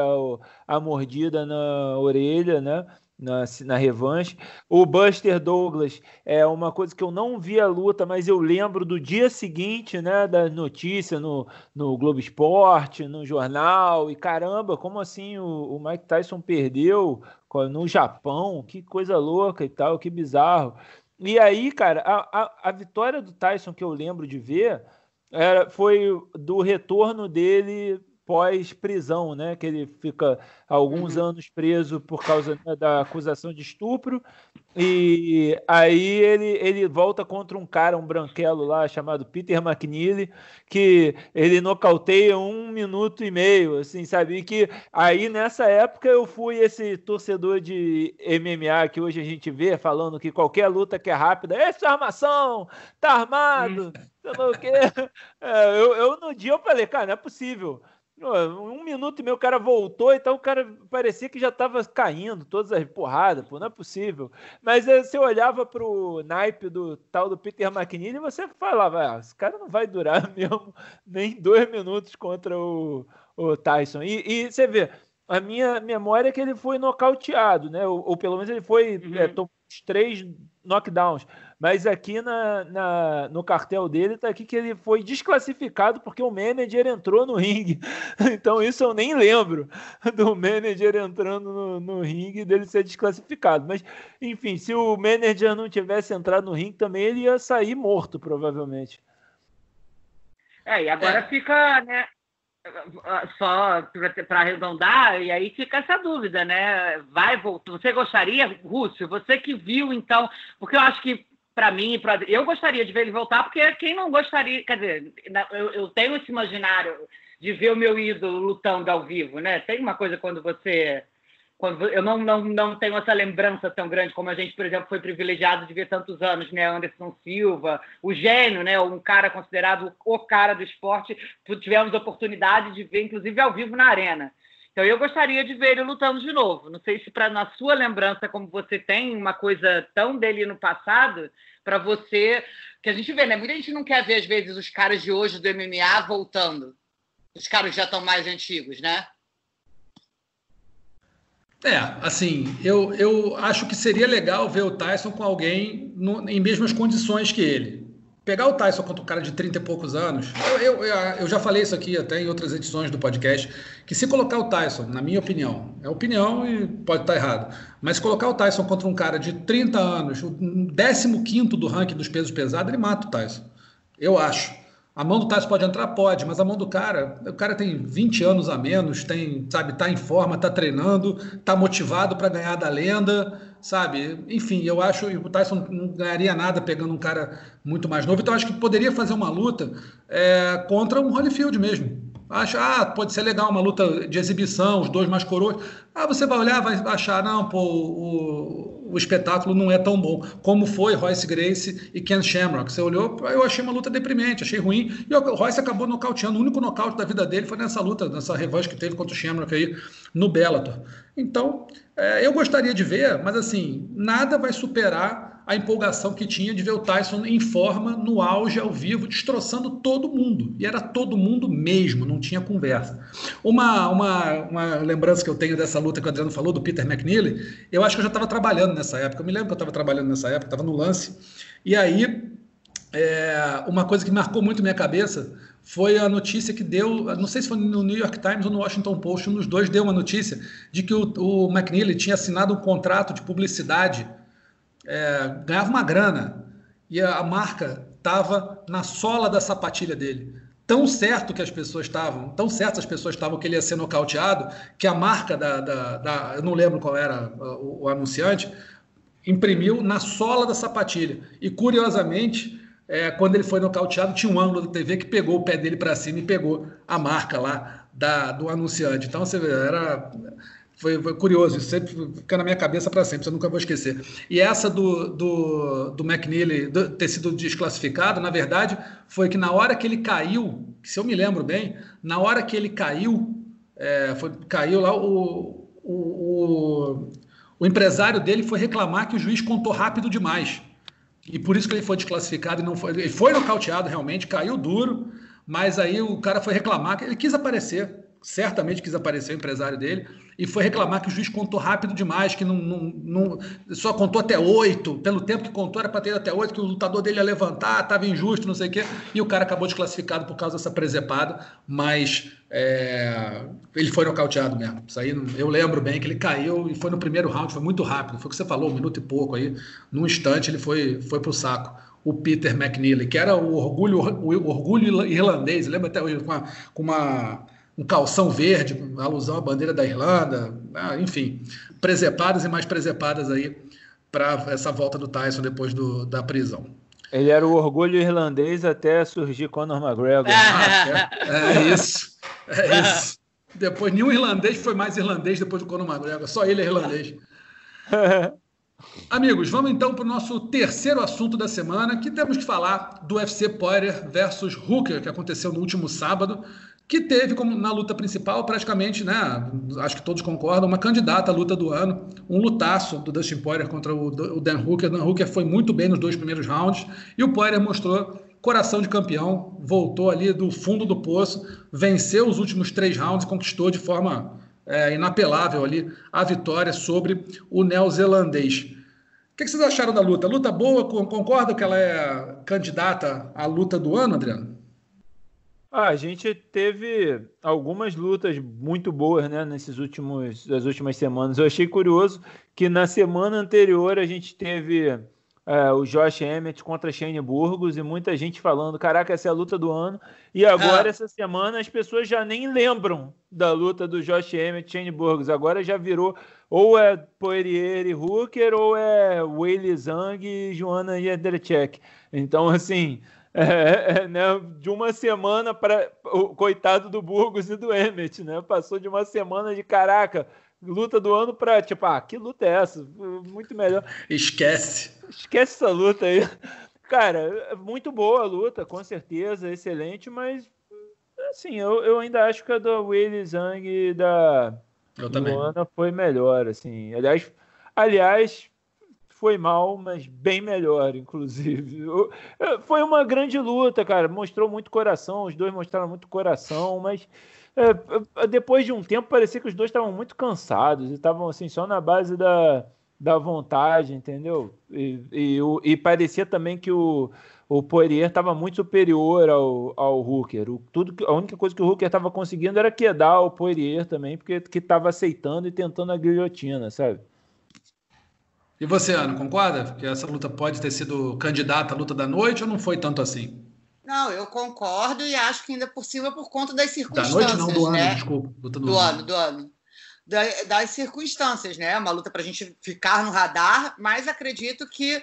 [SPEAKER 4] a mordida na orelha, né? Na, na revanche. O Buster Douglas é uma coisa que eu não vi a luta, mas eu lembro do dia seguinte, né, da notícia no, no Globo Esporte, no jornal, e caramba, como assim o, o Mike Tyson perdeu no Japão? Que coisa louca e tal, que bizarro. E aí, cara, a, a, a vitória do Tyson que eu lembro de ver era, foi do retorno dele pós-prisão, né? Que ele fica alguns uhum. anos preso por causa né, da acusação de estupro. E aí ele, ele volta contra um cara, um branquelo lá, chamado Peter McNeely, que ele nocauteia um minuto e meio, assim, sabe? E que aí nessa época eu fui esse torcedor de MMA que hoje a gente vê falando que qualquer luta que é rápida, essa armação, tá armado, sei lá o quê. É, eu, eu no dia eu falei, cara, não é possível um minuto e meio o cara voltou, então o cara parecia que já estava caindo, todas as porradas, pô, não é possível. Mas eh, você olhava pro naipe do tal do Peter McNeil e você falava, ah, esse cara não vai durar mesmo nem dois minutos contra o, o Tyson. E, e, você vê, a minha memória é que ele foi nocauteado, né? Ou, ou pelo menos ele foi, uhum. é, tomou três knockdowns. Mas aqui na, na, no cartel dele está aqui que ele foi desclassificado porque o manager entrou no ringue. Então isso eu nem lembro do manager entrando no, no ringue dele ser desclassificado. Mas, enfim, se o manager não tivesse entrado no ringue também, ele ia sair morto, provavelmente.
[SPEAKER 3] É, e agora é. fica, né, só para arredondar, e aí fica essa dúvida, né? Vai voltar? Você gostaria, Rússio? Você que viu, então, porque eu acho que para mim, pra, eu gostaria de ver ele voltar, porque quem não gostaria, quer dizer, eu, eu, tenho esse imaginário de ver o meu ídolo lutando ao vivo, né? Tem uma coisa quando você. Quando eu não, não, não tenho essa lembrança tão grande como a gente, por exemplo, foi privilegiado de ver tantos anos, né? Anderson Silva, o gênio, né? Um cara considerado o cara do esporte. Tivemos a oportunidade de ver, inclusive, ao vivo na arena. Então eu gostaria de ver ele lutando de novo. Não sei se para na sua lembrança, como você tem uma coisa tão dele no passado, para você que a gente vê, né? Muita gente não quer ver às vezes os caras de hoje do MMA voltando. Os caras já estão mais antigos, né?
[SPEAKER 2] É, assim, eu, eu acho que seria legal ver o Tyson com alguém no, em mesmas condições que ele pegar o Tyson contra um cara de 30 e poucos anos, eu, eu, eu, já falei isso aqui até em outras edições do podcast, que se colocar o Tyson, na minha opinião, é opinião e pode estar errado, mas colocar o Tyson contra um cara de 30 anos, o 15 do ranking dos pesos pesados, ele mata o Tyson. Eu acho. A mão do Tyson pode entrar? Pode, mas a mão do cara, o cara tem 20 anos a menos, tem, sabe, tá em forma, tá treinando, tá motivado para ganhar da lenda, sabe? Enfim, eu acho que o Tyson não ganharia nada pegando um cara muito mais novo, então acho que poderia fazer uma luta é, contra um Holyfield mesmo. Acho, ah, pode ser legal uma luta de exibição, os dois mais coroas. Ah, você vai olhar, vai achar, não, pô, o, o espetáculo não é tão bom como foi Royce Grace e Ken Shamrock. Você olhou, eu achei uma luta deprimente, achei ruim. E o Royce acabou nocauteando. O único nocaute da vida dele foi nessa luta, nessa revanche que teve contra o Shamrock aí no Bellator. Então, é, eu gostaria de ver, mas assim, nada vai superar a empolgação que tinha de ver o Tyson em forma, no auge, ao vivo, destroçando todo mundo. E era todo mundo mesmo, não tinha conversa. Uma, uma, uma lembrança que eu tenho dessa luta que o Adriano falou, do Peter McNeely, eu acho que eu já estava trabalhando nessa época. Eu me lembro que eu estava trabalhando nessa época, estava no lance. E aí, é, uma coisa que marcou muito minha cabeça foi a notícia que deu, não sei se foi no New York Times ou no Washington Post, um dos dois deu uma notícia de que o, o McNeely tinha assinado um contrato de publicidade é, ganhava uma grana e a, a marca estava na sola da sapatilha dele. Tão certo que as pessoas estavam, tão certas as pessoas estavam que ele ia ser nocauteado, que a marca da, da, da eu não lembro qual era o, o, anunciante, imprimiu na sola da sapatilha. E curiosamente, é, quando ele foi nocauteado, tinha um ângulo da TV que pegou o pé dele para cima e pegou a marca lá da, do anunciante. Então você vê, era foi, foi, curioso, isso sempre fica na minha cabeça para sempre, eu nunca vou esquecer. E essa do, do, do McNeely do, ter sido desclassificado, na verdade, foi que na hora que ele caiu, se eu me lembro bem, na hora que ele caiu, é, foi, caiu lá, o, o, o, o, empresário dele foi reclamar que o juiz contou rápido demais. E por isso que ele foi desclassificado e não foi. Ele foi nocauteado realmente, caiu duro, mas aí o cara foi reclamar ele quis aparecer certamente quis aparecer o empresário dele, e foi reclamar que o juiz contou rápido demais, que não, não, não só contou até oito, pelo tempo que contou era para ter até oito, que o lutador dele ia levantar, estava injusto, não sei o quê, e o cara acabou desclassificado por causa dessa presepada, mas é, ele foi nocauteado mesmo. Isso aí eu lembro bem que ele caiu e foi no primeiro round, foi muito rápido, foi o que você falou, um minuto e pouco aí, num instante ele foi, foi para o saco o Peter McNeely, que era o orgulho, o orgulho irlandês, lembra até hoje, com uma, com uma um calção verde, alusão à bandeira da Irlanda, né? enfim, presepadas e mais presepadas aí para essa volta do Tyson depois do, da prisão.
[SPEAKER 4] Ele era o orgulho irlandês até surgir Conor McGregor.
[SPEAKER 2] Ah, é, é, isso, é isso. Depois nenhum irlandês foi mais irlandês depois do Conor McGregor, só ele é irlandês. Amigos, vamos então para o nosso terceiro assunto da semana, que temos que falar do UFC Poirier versus Hooker, que aconteceu no último sábado que teve como na luta principal praticamente, né, acho que todos concordam, uma candidata à luta do ano, um lutaço do Dustin Poirier contra o, Dan Hooker. Dan Hooker foi muito bem nos dois primeiros rounds e o Poirier mostrou coração de campeão, voltou ali do fundo do poço, venceu os últimos três rounds, conquistou de forma é, inapelável ali a vitória sobre o neozelandês. O que vocês acharam da luta? Luta boa? Concorda que ela é candidata à luta do ano, Adriano?
[SPEAKER 4] Ah, a gente teve algumas lutas muito boas, né, nesses últimos, das últimas semanas. Eu achei curioso que na semana anterior a gente teve é, o Josh Emmett contra Shane Burgos e muita gente falando, caraca, essa é a luta do ano. E agora, ah. essa semana, as pessoas já nem lembram da luta do Josh Emmett e Shane Burgos. Agora já virou ou é Poirier e Hooker ou é Willie Zhang e Joana Jedrzejczyk. Então, assim, é, né, de uma semana para o coitado do Burgos e do Emmett, né? Passou de uma semana de caraca, luta do ano para tipo, ah, que luta é essa? Muito melhor.
[SPEAKER 2] Esquece.
[SPEAKER 4] Esquece essa luta aí. Cara, muito boa a luta, com certeza, excelente, mas assim, eu, eu ainda acho que a do Willie Zhang e da
[SPEAKER 2] eu também.
[SPEAKER 4] Luana foi melhor, assim. Aliás, aliás, foi mal, mas bem melhor, inclusive. É, foi uma grande luta, cara. Mostrou muito coração, os dois mostraram muito coração, mas é, depois de um tempo parecia que os dois estavam muito cansados e estavam assim só na base da, da vontade, entendeu? E, e, e parecia também que o, o Poirier estava muito superior ao, ao Hooker. O, tudo, a única coisa que o Hooker estava conseguindo era quedar o Poirier também, porque estava aceitando e tentando a guilhotina, sabe?
[SPEAKER 2] E você, Ana, concorda que essa luta pode ter sido candidata à luta da noite ou não foi tanto assim?
[SPEAKER 3] Não, eu concordo e acho que ainda por cima por conta das circunstâncias.
[SPEAKER 2] Da noite não, do
[SPEAKER 3] né?
[SPEAKER 2] ano, desculpa.
[SPEAKER 3] Luta do, do ano. ano, do ano. das circunstâncias, né? Uma luta para a gente ficar no radar, mas acredito que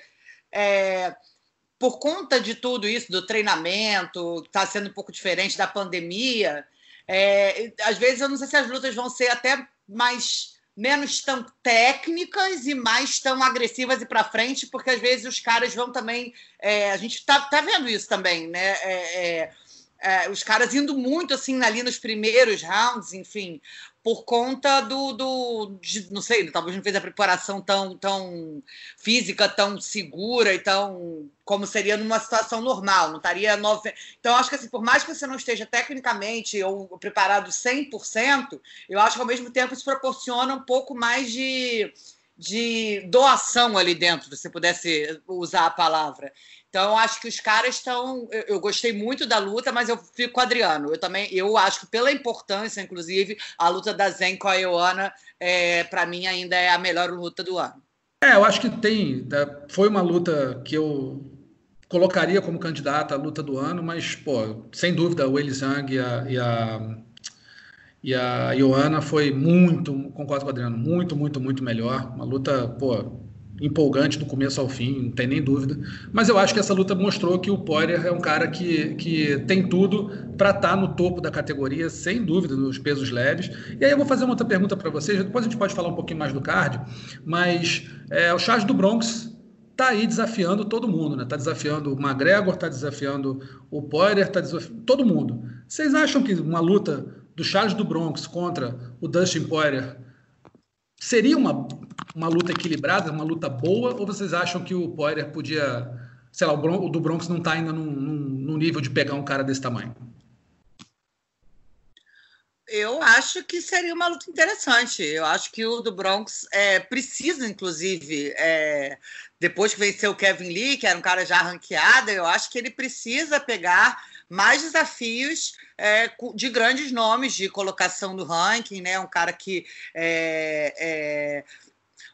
[SPEAKER 3] é, por conta de tudo isso, do treinamento, está sendo um pouco diferente da pandemia, é, às vezes eu não sei se as lutas vão ser até mais menos tão técnicas e mais tão agressivas e para frente, porque às vezes os caras vão também. É, a gente está tá vendo isso também, né? É, é, é, os caras indo muito assim ali nos primeiros rounds, enfim por conta do, do de, não sei, talvez não fez a preparação tão, tão física, tão segura e tão como seria numa situação normal, não estaria nove... Então acho que assim, por mais que você não esteja tecnicamente ou preparado 100%, eu acho que ao mesmo tempo isso proporciona um pouco mais de de doação ali dentro, se pudesse usar a palavra. Então, acho que os caras estão. Eu, eu, gostei muito da luta, mas eu fico com o Adriano. Eu também, eu acho que pela importância, inclusive, a luta da Zen com a Ioana, é, para mim, ainda é a melhor luta do ano.
[SPEAKER 2] É, eu acho que tem. Foi uma luta que eu colocaria como candidata à luta do ano, mas, pô, sem dúvida, o Wei Zhang e a, e a, e a Ioana foi muito, concordo com o Adriano, muito, muito, muito melhor. Uma luta, pô, empolgante do começo ao fim, não tem nem dúvida. Mas eu acho que essa luta mostrou que o Poirier é um cara que, que tem tudo para estar tá no topo da categoria, sem dúvida, nos pesos leves. E aí eu vou fazer uma outra pergunta para vocês, depois a gente pode falar um pouquinho mais do card, mas é, o Charles do Bronx está aí desafiando todo mundo, né? Está desafiando o McGregor, está desafiando o Poirier, está desafiando todo mundo. Vocês acham que uma luta do Charles do Bronx contra o Dustin Poirier seria uma, uma luta equilibrada, uma luta boa, ou vocês acham que o Poirier podia, sei lá, o, Bron o do Bronx não está ainda num, num, num nível de pegar um cara desse tamanho?
[SPEAKER 3] Eu acho que seria uma luta interessante. Eu acho que o do Bronx é, precisa, inclusive, é, depois que venceu o Kevin Lee, que era um cara já ranqueado, eu acho que ele precisa pegar mais desafios é, de grandes nomes de colocação do ranking, né? Um cara que é, é,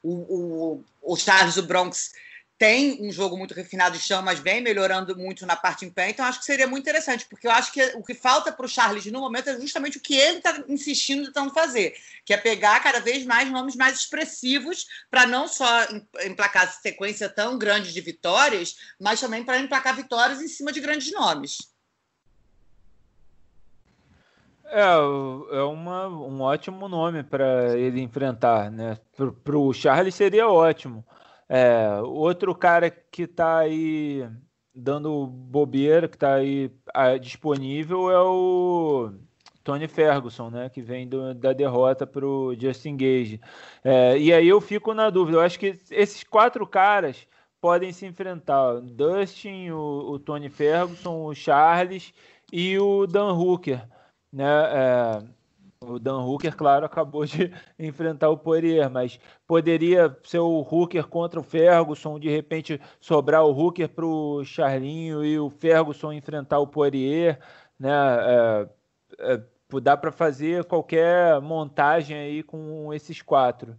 [SPEAKER 3] o, o, o Charles do Bronx tem um jogo muito refinado chão, mas vem melhorando muito na parte em pé. Então, acho que seria muito interessante, porque eu acho que o que falta para o Charles no momento é justamente o que ele está insistindo tentando fazer, que é pegar cada vez mais nomes mais expressivos para não só emplacar sequência tão grande de vitórias, mas também para emplacar vitórias em cima de grandes nomes.
[SPEAKER 4] É, é uma, um ótimo nome para ele enfrentar, né? Para o Charles seria ótimo. É, outro cara que está aí dando bobeira, que está aí ah, disponível é o Tony Ferguson, né? Que vem do, da derrota para o Justin Gage. É, e aí eu fico na dúvida. Eu acho que esses quatro caras podem se enfrentar: Dustin, o, o Tony Ferguson, o Charles e o Dan Hooker, né? É, o Dan Hooker, claro, acabou de enfrentar o Poirier, mas poderia ser o Hooker contra o Ferguson, de repente sobrar o Hooker para o Charlinho e o Ferguson enfrentar o Poirier, né? É, é, dá para fazer qualquer montagem aí com esses quatro.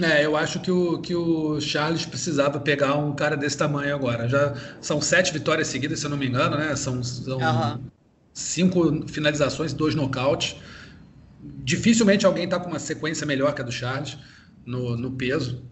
[SPEAKER 2] É, eu acho que o, que o Charles precisava pegar um cara desse tamanho agora. Já são sete vitórias seguidas, se eu não me engano, né? São, são uhum cinco finalizações, dois nocautes. Dificilmente alguém está com uma sequência melhor que a do Charles no, no peso.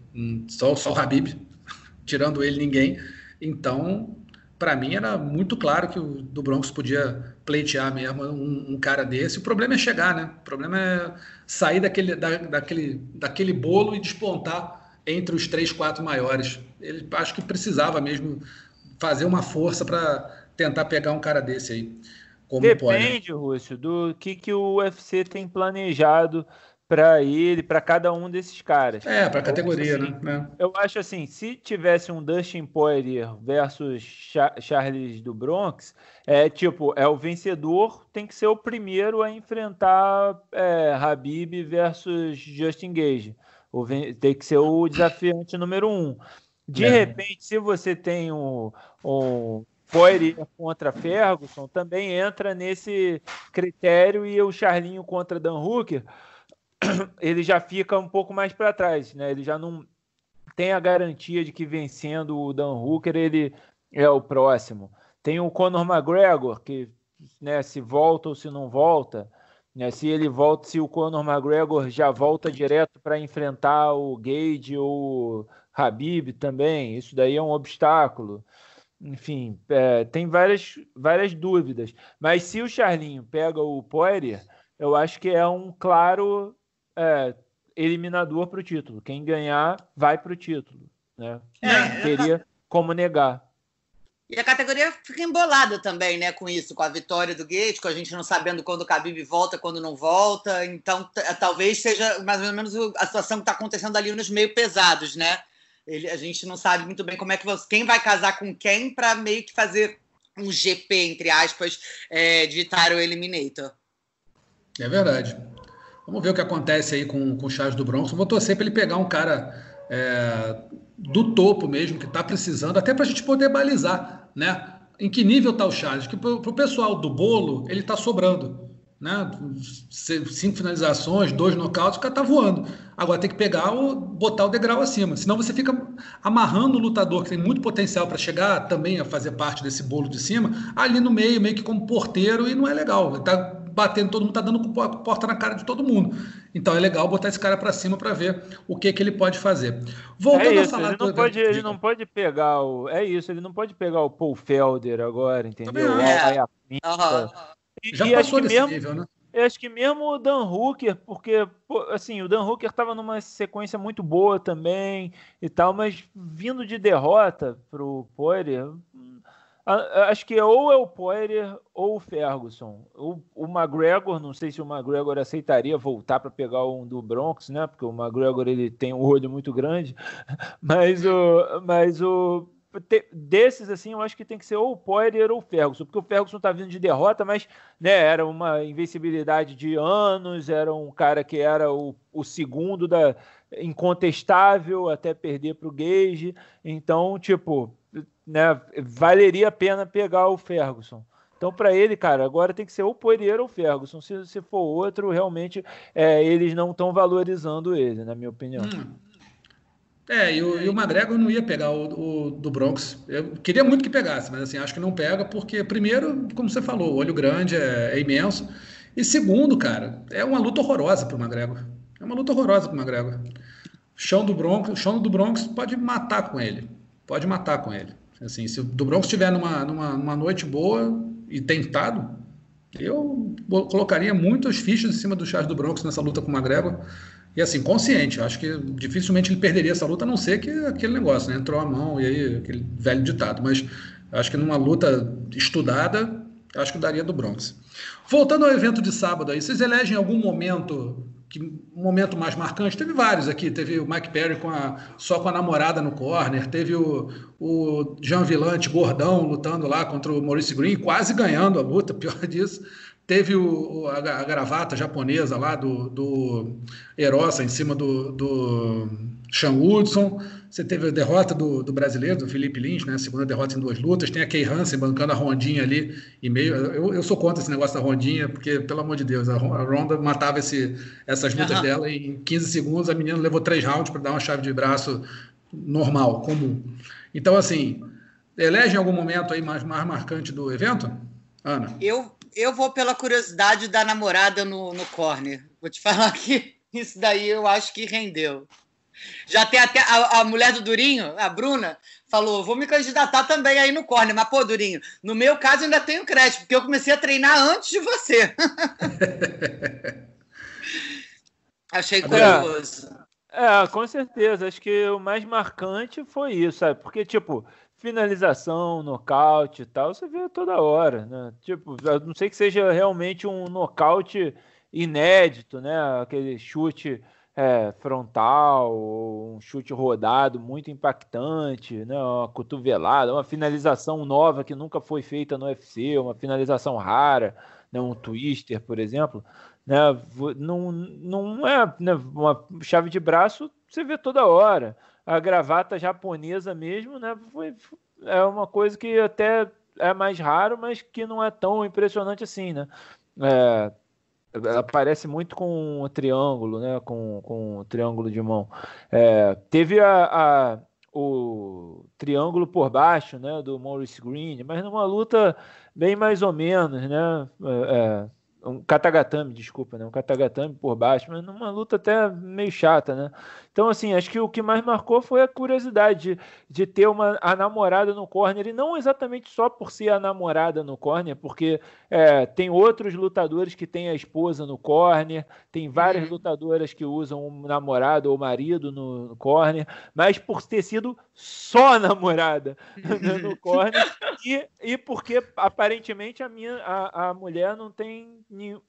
[SPEAKER 2] Só, só o Habib, tirando ele, ninguém. Então, para mim, era muito claro que o do Broncos podia pleitear mesmo um, um, cara desse. O problema é chegar, né? O problema é sair daquele, da, daquele, daquele bolo e despontar entre os três, quatro maiores. Ele acho que precisava mesmo fazer uma força para tentar pegar um cara desse aí.
[SPEAKER 4] Como Depende, pode? Rússio, do que, que o UFC tem planejado para ele, para cada um desses caras.
[SPEAKER 2] É, para categoria,
[SPEAKER 4] assim,
[SPEAKER 2] né?
[SPEAKER 4] Eu acho assim, se tivesse um Dustin Poirier versus Charles do Bronx, é tipo, é o vencedor tem que ser o primeiro a enfrentar é, Habib versus Justin Gage. O, tem que ser o desafiante número um. De é. repente, se você tem um, um Poirier contra Ferguson também entra nesse critério e o Charlinho contra Dan Hooker ele já fica um pouco mais para trás, né? Ele já não tem a garantia de que vencendo o Dan Hooker ele é o próximo. Tem o Conor McGregor que, né, se volta ou se não volta, né? Se ele volta, se o Conor McGregor já volta direto para enfrentar o Gage ou o Habib também, isso daí é um obstáculo enfim, é, tem várias, várias dúvidas. Mas se o Charlinho pega o Poirier, eu acho que é um claro é, eliminador para o título. Quem ganhar vai para o título. Né? É, teria como negar.
[SPEAKER 3] E a categoria fica embolada também, né, com isso, com a vitória do Gate, com a gente não sabendo quando o Khabib volta, quando não volta. Então, talvez seja mais ou menos a situação que está acontecendo ali nos meio pesados, né? Ele, a gente não sabe muito bem como é que você, quem vai casar com quem para meio que fazer um GP, entre aspas, é, de Tyro Eliminator.
[SPEAKER 2] É verdade. Vamos ver o que acontece aí com, com o Charles do Bronx. vou torcer para ele pegar um cara é, do topo mesmo, que está precisando, até para a gente poder balizar, né? Em que nível está o Charles? Que para o pessoal do bolo, ele está sobrando né? Cinco finalizações, dois nocautes, o cara tá voando. Agora tem que pegar o botar o degrau acima. Senão você fica amarrando o lutador que tem muito potencial para chegar também a fazer parte desse bolo de cima, ali no meio, meio que como porteiro, e não é legal. Ele tá batendo todo mundo, tá dando porta na cara de todo mundo. Então é legal botar esse cara para cima para ver o que que ele pode fazer.
[SPEAKER 4] Voltando é isso, a falar ele não do... pode, ele não pode pegar o, é isso, ele não pode pegar o Paul Felder agora, entendeu? É. Uhum. Já e passou desse mesmo, nível, né? Eu acho que mesmo o Dan Hooker, porque assim, o Dan Hooker estava numa sequência muito boa também e tal, mas vindo de derrota pro Poirier, Acho que ou é o Poirier ou o Ferguson. O, o McGregor, não sei se o McGregor aceitaria voltar para pegar um do Bronx, né? Porque o McGregor ele tem um olho muito grande. Mas o, mas o desses, assim, eu acho que tem que ser ou o Poirier ou o Ferguson, porque o Ferguson está vindo de derrota, mas né, era uma invencibilidade de anos, era um cara que era o, o segundo da incontestável até perder para o Gage, então, tipo, né, valeria a pena pegar o Ferguson. Então, para ele, cara, agora tem que ser ou Poirier ou Ferguson. Se, se for outro, realmente é, eles não estão valorizando ele, na minha opinião. Hum.
[SPEAKER 2] É, e o, e o McGregor não ia pegar o, o, do Bronx. Eu queria muito que pegasse, mas assim, acho que não pega, porque, primeiro, como você falou, o olho grande é, é imenso. E segundo, cara, é uma luta horrorosa para o McGregor. É uma luta horrorosa para o McGregor. Chão do Bronx, chão do Bronx pode matar com ele. Pode matar com ele. Assim, se o Bronx estiver numa, numa, numa noite boa e tentado, eu colocaria muitas fichas em cima do Charles do Bronx nessa luta com o McGregor. E assim, consciente, acho que dificilmente ele perderia essa luta, a não ser que aquele negócio, né? Entrou a mão e aí aquele velho ditado. Mas acho que numa luta estudada, acho que daria do Bronx. Voltando ao evento de sábado aí, vocês elegem algum momento que momento mais marcante, teve vários aqui, teve o Mike Perry com a, só com a namorada no corner, teve o, o Jean Villante gordão lutando lá contra o Maurice Green, quase ganhando a luta, pior disso. Teve o, a, a, gravata japonesa lá do, do Erosa em cima do, do Sean Woodson. Você teve a derrota do, do brasileiro, do Felipe Lins, né? Segunda derrota em duas lutas. Tem a Kay Hansen bancando a rondinha ali e meio. Eu, eu sou contra esse negócio da rondinha, porque, pelo amor de Deus, a, a Ronda matava esse, essas lutas uhum. dela em 15 segundos. A menina levou três rounds para dar uma chave de braço normal, comum. Então, assim, elege em algum momento aí mais, mais marcante do evento? Ana?
[SPEAKER 3] Eu eu vou pela curiosidade da namorada no, no corner. Vou te falar que isso daí eu acho que rendeu. Já tem até a, a, mulher do Durinho, a Bruna, falou: vou me candidatar também aí no corner. Mas, pô, Durinho, no meu caso ainda tenho crédito, porque eu comecei a treinar antes de você. Achei curioso.
[SPEAKER 4] É, com certeza. Acho que o mais marcante foi isso, sabe? Porque, tipo, finalização, nocaute e tal, você vê toda hora, né? Tipo, a não sei que seja realmente um nocaute inédito, né? Aquele chute é, frontal, um chute rodado muito impactante, né? Uma cotovelada, uma finalização nova que nunca foi feita no UFC, uma finalização rara, né? Um twister, por exemplo, né? Não, não é né? uma chave de braço, você vê toda hora a gravata japonesa mesmo, né? Foi, é uma coisa que até é mais raro, mas que não é tão impressionante assim, né? É, ela parece muito com o triângulo, né? Com, com o triângulo de mão. É, teve a, a, o triângulo por baixo, né? Do Maurice Green, mas numa luta bem mais ou menos, né? É, é um katagatame, desculpa, né? Um katagatame por baixo, mas numa luta até meio chata, né? Então, assim, acho que o que mais marcou foi a curiosidade de, de ter uma, a namorada no corner, e não exatamente só por ser a namorada no corner, porque é, tem outros lutadores que têm a esposa no corner, tem várias uhum. lutadoras que usam um namorado ou marido no, no corner, mas por ter sido só a namorada no corner, e, e porque aparentemente a, minha, a, a mulher não tem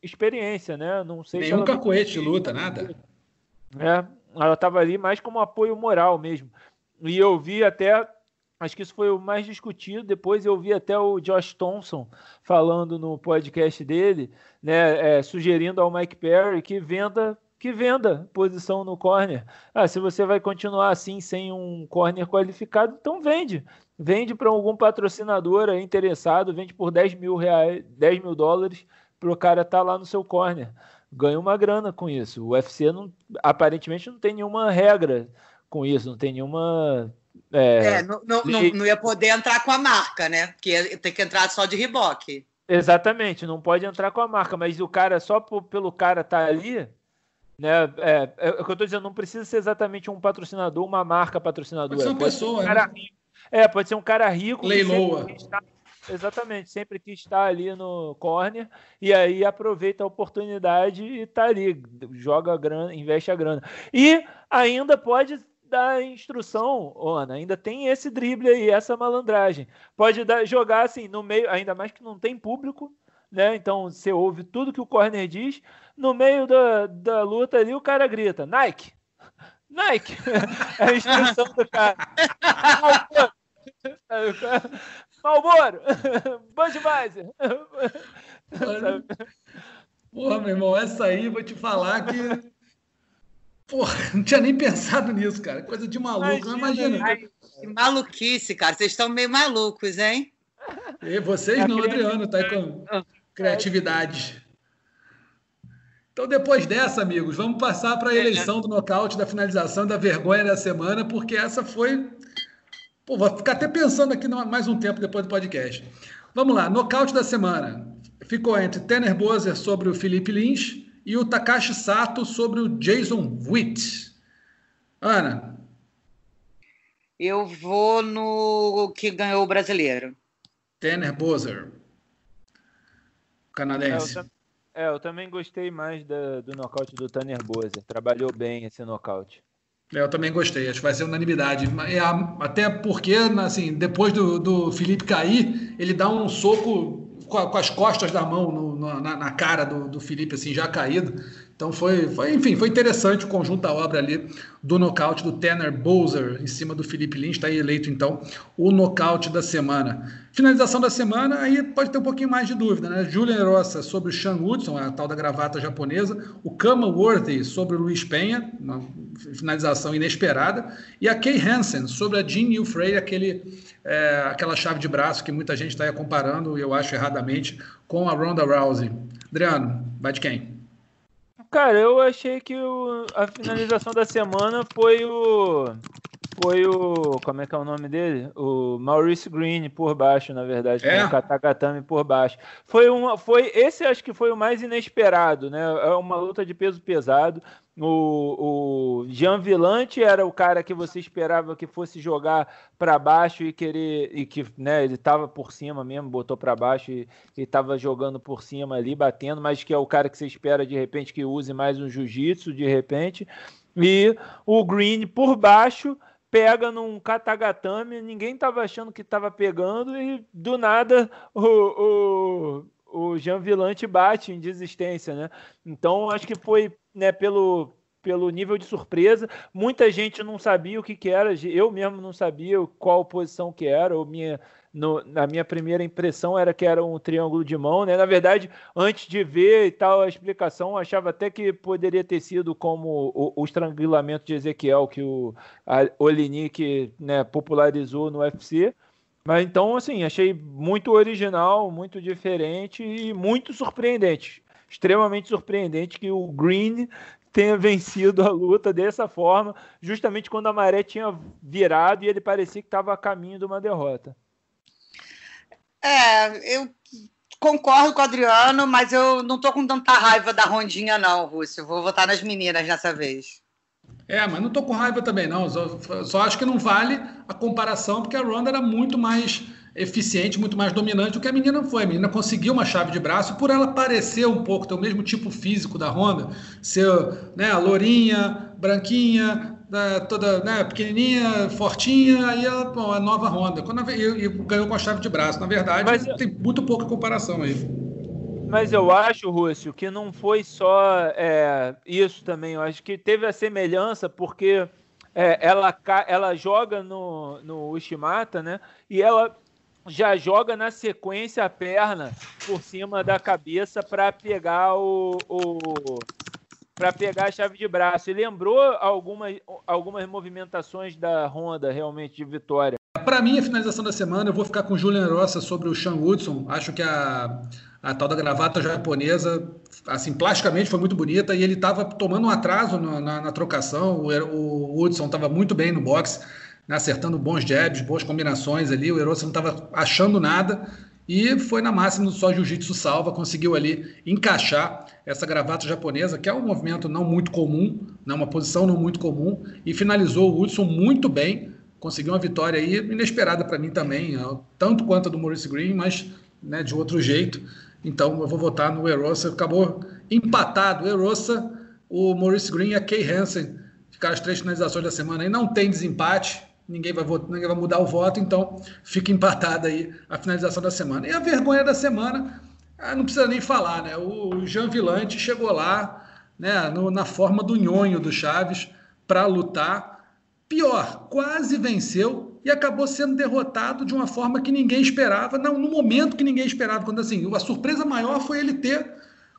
[SPEAKER 4] experiência, né? Não sei
[SPEAKER 2] Nenhum cacoete de luta, nada.
[SPEAKER 4] É, ela estava ali mais como apoio moral mesmo. E eu vi até, acho que isso foi o mais discutido. Depois eu vi até o Josh Thompson falando no podcast dele, né, é, sugerindo ao Mike Perry que venda que venda posição no corner. Ah, se você vai continuar assim sem um corner qualificado, então vende. Vende para algum patrocinador interessado, vende por 10 mil, reais, 10 mil dólares para o cara estar tá lá no seu corner ganha uma grana com isso. O UFC não, aparentemente não tem nenhuma regra com isso, não tem nenhuma.
[SPEAKER 3] É, é não, não, não, não, ia poder entrar com a marca, né? Porque tem que entrar só de reboque.
[SPEAKER 4] Exatamente, não pode entrar com a marca, mas o cara, só por, pelo cara estar tá ali, né? É, é, é, o que eu estou dizendo, não precisa ser exatamente um patrocinador, uma marca patrocinadora. Pode ser
[SPEAKER 2] uma pode pessoa,
[SPEAKER 4] ser um
[SPEAKER 2] né?
[SPEAKER 4] É, pode ser um cara rico.
[SPEAKER 2] Leiloa.
[SPEAKER 4] Que Exatamente, sempre que está ali no corner e aí aproveita a oportunidade e está ali, joga a grana, investe a grana. E ainda pode dar instrução, Ana. Ainda tem esse drible aí, essa malandragem. Pode dar, jogar assim no meio, ainda mais que não tem público, né? Então você ouve tudo que o corner diz. No meio da, da luta ali, o cara grita: Nike! Nike! É a instrução do cara. Malboro! Budweiser!
[SPEAKER 2] Porra, meu irmão, essa aí vou te falar que. Porra, não tinha nem pensado nisso, cara. Coisa de maluco, imagina. imagina. Ai,
[SPEAKER 3] que maluquice, cara. Vocês estão meio malucos, hein?
[SPEAKER 2] E vocês não, Adriano, tá aí com criatividade. Então, depois dessa, amigos, vamos passar para a eleição do nocaute, da finalização, da vergonha da semana, porque essa foi. Pô, vou ficar até pensando aqui mais um tempo depois do podcast. Vamos lá, nocaute da semana. Ficou entre Tanner Bozer sobre o Felipe Lins e o Takashi Sato sobre o Jason Witt. Ana.
[SPEAKER 3] Eu vou no que ganhou o brasileiro.
[SPEAKER 2] Tanner Bozer. Canadense.
[SPEAKER 4] É, eu, é, eu também gostei mais da, do nocaute do Tanner Bozer. Trabalhou bem esse nocaute.
[SPEAKER 2] Eu também gostei, acho que vai ser unanimidade. É, até porque, assim, depois do, do Felipe cair, ele dá um soco com, a, com as costas da mão no, na, na, cara do, do Felipe, assim, já caído. Então foi, foi, enfim, foi interessante o conjunto da obra ali do nocaute do Tanner Bowser em cima do Felipe Lins, está eleito então o nocaute da semana. Finalização da semana, aí pode ter um pouquinho mais de dúvida, né? Julian Rossa sobre o Sean Woodson, a tal da gravata japonesa, o Kama Worthy sobre o Luiz Penha, uma finalização inesperada, e a Kay Hansen sobre a Jean New Frey, aquele, é, aquela chave de braço que muita gente está comparando, eu acho erradamente, com a Ronda Rousey. Adriano, vai de quem?
[SPEAKER 4] Cara, eu achei que o, a finalização da semana foi o. Foi o. Como é que é o nome dele? O Maurice Green por baixo, na verdade. É. O Katagatame por baixo. Foi uma. Foi, esse acho que foi o mais inesperado, né? É uma luta de peso pesado. O, o Jean Villante era o cara que você esperava que fosse jogar para baixo e querer e que né, ele estava por cima mesmo, botou para baixo e estava jogando por cima ali, batendo, mas que é o cara que você espera de repente que use mais um jiu-jitsu de repente. E o Green por baixo pega num katagatame, ninguém estava achando que estava pegando e do nada o, o o Jean Villante bate em desistência, né? Então acho que foi né, pelo, pelo nível de surpresa. Muita gente não sabia o que, que era, eu mesmo não sabia qual posição que era, ou minha, no, na minha primeira impressão era que era um triângulo de mão, né? Na verdade, antes de ver e tal a explicação, achava até que poderia ter sido como o, o estrangulamento de Ezequiel que o Olinick né, popularizou no UFC. Mas então, assim, achei muito original, muito diferente e muito surpreendente. Extremamente surpreendente que o Green tenha vencido a luta dessa forma, justamente quando a maré tinha virado e ele parecia que estava a caminho de uma derrota.
[SPEAKER 3] É, eu concordo com o Adriano, mas eu não estou com tanta raiva da Rondinha, não, Rússio. Vou votar nas meninas dessa vez.
[SPEAKER 2] É, mas não tô com raiva também, não. Só, só, acho que não vale a comparação, porque a Ronda era muito mais eficiente, muito mais dominante do que a menina foi. A menina conseguiu uma chave de braço por ela parecer um pouco, ter o mesmo tipo físico da Ronda, ser né, lourinha, branquinha, né, toda né, pequenininha, fortinha, aí ela, bom, a nova Honda. Quando e, e ganhou com a chave de braço. Na verdade, mas, tem muito pouca comparação aí.
[SPEAKER 4] Mas eu acho, Rússio, que não foi só é, isso também. Eu acho que teve a semelhança porque é, ela, ela joga no, no Ushimata, né? E ela já joga na sequência a perna por cima da cabeça para pegar o, o para pegar a chave de braço. E lembrou algumas, algumas movimentações da Honda realmente de vitória.
[SPEAKER 2] Para mim, a finalização da semana, eu vou ficar com o Julian Rossa sobre o Sean Woodson. Acho que a, a tal da gravata japonesa, assim, plasticamente foi muito bonita e ele estava tomando um atraso na, na, na trocação. O, o Hudson estava muito bem no boxe, né, acertando bons jabs, boas combinações ali. O Erosa não estava achando nada e foi na máxima só jiu-jitsu salva, conseguiu ali encaixar essa gravata japonesa, que é um movimento não muito comum, né, uma posição não muito comum, e finalizou o Hudson muito bem. Conseguiu uma vitória aí inesperada para mim também, tanto quanto a do Maurice Green, mas né, de outro jeito. Então eu vou votar no Erosa. Acabou empatado. Erosa, o Maurice Green e a Kay Hansen ficar as três finalizações da semana aí. Não tem desempate, ninguém vai, votar, ninguém vai mudar o voto, então fica empatada aí a finalização da semana. E a vergonha da semana, ah, não precisa nem falar, né? O Jean Villante chegou lá, né, no, na forma do nhonho do Chaves, para lutar. Pior, quase venceu e acabou sendo derrotado de uma forma que ninguém esperava, não, no momento que ninguém esperava. Quando assim, a surpresa maior foi ele ter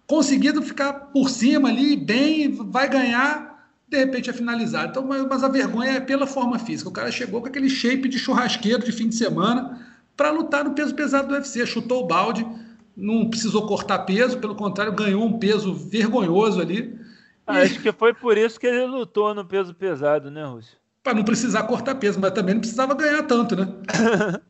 [SPEAKER 2] conseguido ficar por cima ali, bem, vai ganhar, de repente é finalizado. Então, mas, mas a vergonha é pela forma física. O cara chegou com aquele shape de churrasqueiro de fim de semana para lutar no peso pesado do UFC, chutou o balde, não precisou cortar peso, pelo contrário, ganhou um peso vergonhoso ali.
[SPEAKER 4] Ah, acho que foi por isso que ele lutou no peso pesado, né, Rússio?
[SPEAKER 2] para não precisar cortar peso, mas também não precisava ganhar tanto, né?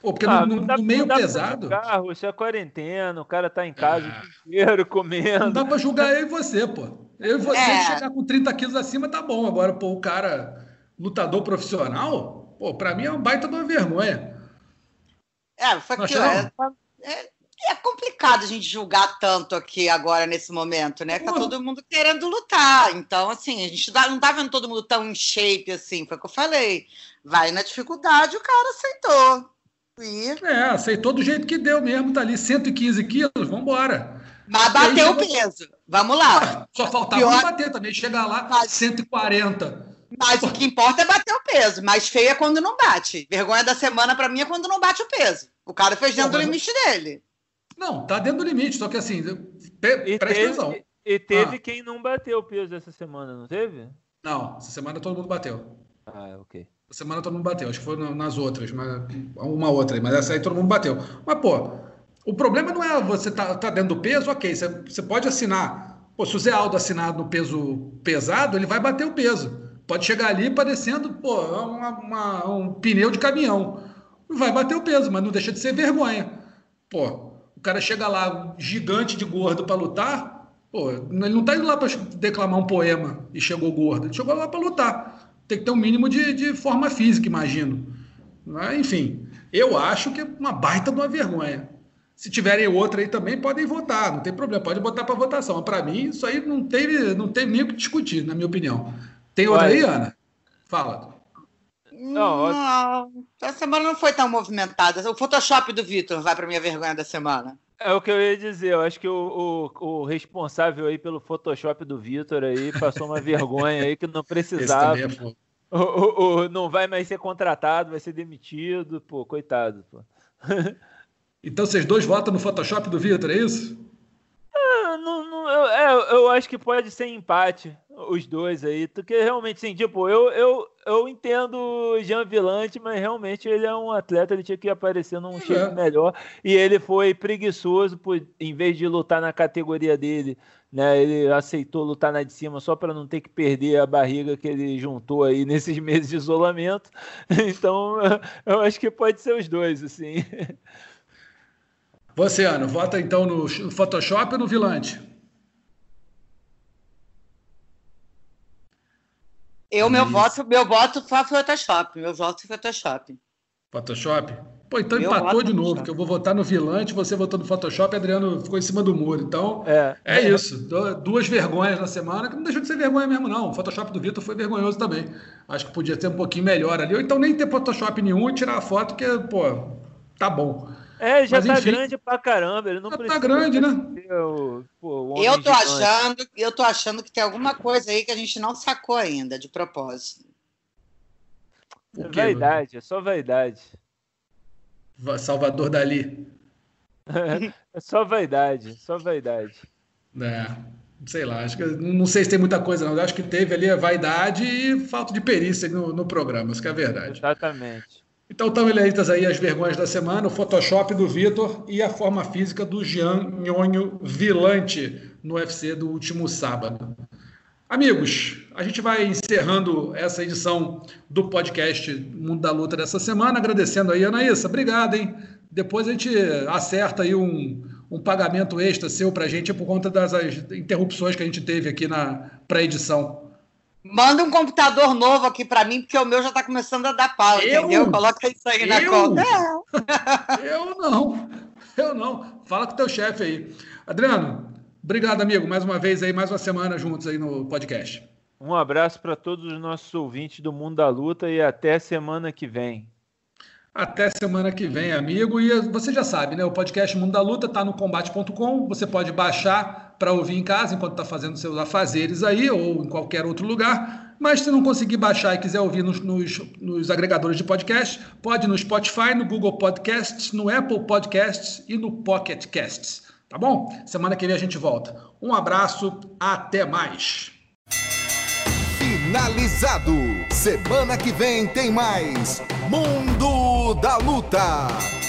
[SPEAKER 2] Pô, porque ah, no, no, no meio pesado.
[SPEAKER 4] Carro, isso é quarentena, o cara tá em casa ah. o inteiro comendo. Não
[SPEAKER 2] dá para julgar eu e você, pô. Eu você é. chegar com 30 quilos acima tá bom. Agora, pô, o cara lutador profissional, pô, para mim é uma baita de uma vergonha.
[SPEAKER 3] É, foi que, é, é, é complicado a gente julgar tanto aqui agora nesse momento, né? Tá todo mundo querendo lutar. Então, assim, a gente não tá vendo todo mundo tão em shape assim, foi o que eu falei. Vai na dificuldade, o cara aceitou.
[SPEAKER 2] E... É, aceitou do jeito que deu mesmo, tá ali 115 quilos, vambora.
[SPEAKER 3] Mas bateu o peso. Vamos lá.
[SPEAKER 2] Só faltava Pior... bater também, chegar lá, Mas... 140.
[SPEAKER 3] Mas o que importa é bater o peso. Mais feio é quando não bate. Vergonha da semana para mim é quando não bate o peso. O cara fez dentro Pô, do limite dele.
[SPEAKER 2] Não, tá dentro do limite, só que assim, pre presta atenção.
[SPEAKER 4] E teve ah. quem não bateu o peso essa semana, não teve?
[SPEAKER 2] Não, essa semana todo mundo bateu.
[SPEAKER 4] Ah, ok.
[SPEAKER 2] Essa semana todo mundo bateu, acho que foi nas outras, mas uma outra aí, mas essa aí todo mundo bateu. Mas, pô, o problema não é você tá, tá dentro do peso, ok, você, você pode assinar. Pô, se o Zé Aldo assinar no peso pesado, ele vai bater o peso. Pode chegar ali parecendo, pô, uma, uma, um pneu de caminhão. Vai bater o peso, mas não deixa de ser vergonha. Pô, o cara chega lá, gigante de gordo para lutar, pô, ele não tá indo lá para declamar um poema e chegou gordo. Ele chegou lá para lutar. Tem que ter um mínimo de, de forma física, imagino. Mas, enfim, eu acho que é uma baita de uma vergonha. Se tiverem outra aí também, podem votar, não tem problema, pode botar para votação. Para mim, isso aí não teve, não teve nem o que discutir, na minha opinião. Tem outra aí, Ana? Fala.
[SPEAKER 3] Não, não, a semana não foi tão movimentada. O Photoshop do Vitor vai para minha vergonha da semana.
[SPEAKER 4] É o que eu ia dizer. Eu acho que o, o, o responsável aí pelo Photoshop do Vitor aí passou uma vergonha aí que não precisava. É o, o, o, não vai mais ser contratado, vai ser demitido. Pô, coitado. Pô.
[SPEAKER 2] Então vocês dois votam no Photoshop do Vitor, é isso?
[SPEAKER 4] É, não, não, eu, é, eu acho que pode ser empate os dois aí, porque realmente, sim, tipo, eu, eu, eu entendo o Jean Villante, mas realmente ele é um atleta, ele tinha que aparecer num é. shape melhor, e ele foi preguiçoso, por, em vez de lutar na categoria dele, né, ele aceitou lutar na de cima só para não ter que perder a barriga que ele juntou aí nesses meses de isolamento, então eu acho que pode ser os dois, assim.
[SPEAKER 2] Você, Ana, vota então no Photoshop ou no Villante?
[SPEAKER 3] Eu, meu voto, meu voto foi Photoshop. Meu voto foi Photoshop.
[SPEAKER 2] Photoshop? Pô, então meu empatou de novo, que eu vou votar no Vilante, você votou no Photoshop, Adriano ficou em cima do muro. Então, é, é, é isso. Duas vergonhas na semana, que não deixou de ser vergonha mesmo, não. O Photoshop do Vitor foi vergonhoso também. Acho que podia ser um pouquinho melhor ali. Ou então nem ter Photoshop nenhum e tirar a foto, que, pô, tá bom.
[SPEAKER 4] É, já Mas, tá enfim, grande pra caramba. Ele não já
[SPEAKER 2] tá grande, né?
[SPEAKER 3] O, pô, eu tô achando, eu tô achando que tem alguma coisa aí que a gente não sacou ainda, de propósito.
[SPEAKER 4] É vaidade, é só vaidade.
[SPEAKER 2] Salvador Dali.
[SPEAKER 4] é só vaidade, só vaidade.
[SPEAKER 2] É, sei lá, acho que não sei se tem muita coisa, não. acho que teve ali a vaidade e falta de perícia no, no programa, isso que é a verdade.
[SPEAKER 4] Exatamente.
[SPEAKER 2] Então estão eleitas aí as vergonhas da semana, o Photoshop do Vitor e a forma física do Jean Nhonho Vilante no UFC do último sábado. Amigos, a gente vai encerrando essa edição do podcast Mundo da Luta dessa semana, agradecendo aí, Anaísa, obrigado, hein? Depois a gente acerta aí um, um pagamento extra seu para a gente por conta das interrupções que a gente teve aqui na pré-edição.
[SPEAKER 3] Manda um computador novo aqui para mim, porque o meu já está começando a dar pau, eu? entendeu? Coloca isso aí eu? na conta.
[SPEAKER 2] Eu não, eu não. Fala com o teu chefe aí. Adriano, obrigado, amigo, mais uma vez aí, mais uma semana juntos aí no podcast.
[SPEAKER 4] Um abraço para todos os nossos ouvintes do Mundo da Luta e até semana que vem.
[SPEAKER 2] Até semana que vem, amigo. E você já sabe, né? O podcast Mundo da Luta está no combate.com. Você pode baixar para ouvir em casa enquanto está fazendo seus afazeres aí ou em qualquer outro lugar. Mas se não conseguir baixar e quiser ouvir nos, nos, nos agregadores de podcast, pode no Spotify, no Google Podcasts, no Apple Podcasts e no Pocket Casts. Tá bom? Semana que vem a gente volta. Um abraço, até mais.
[SPEAKER 5] Finalizado. Semana que vem tem mais Mundo da Luta.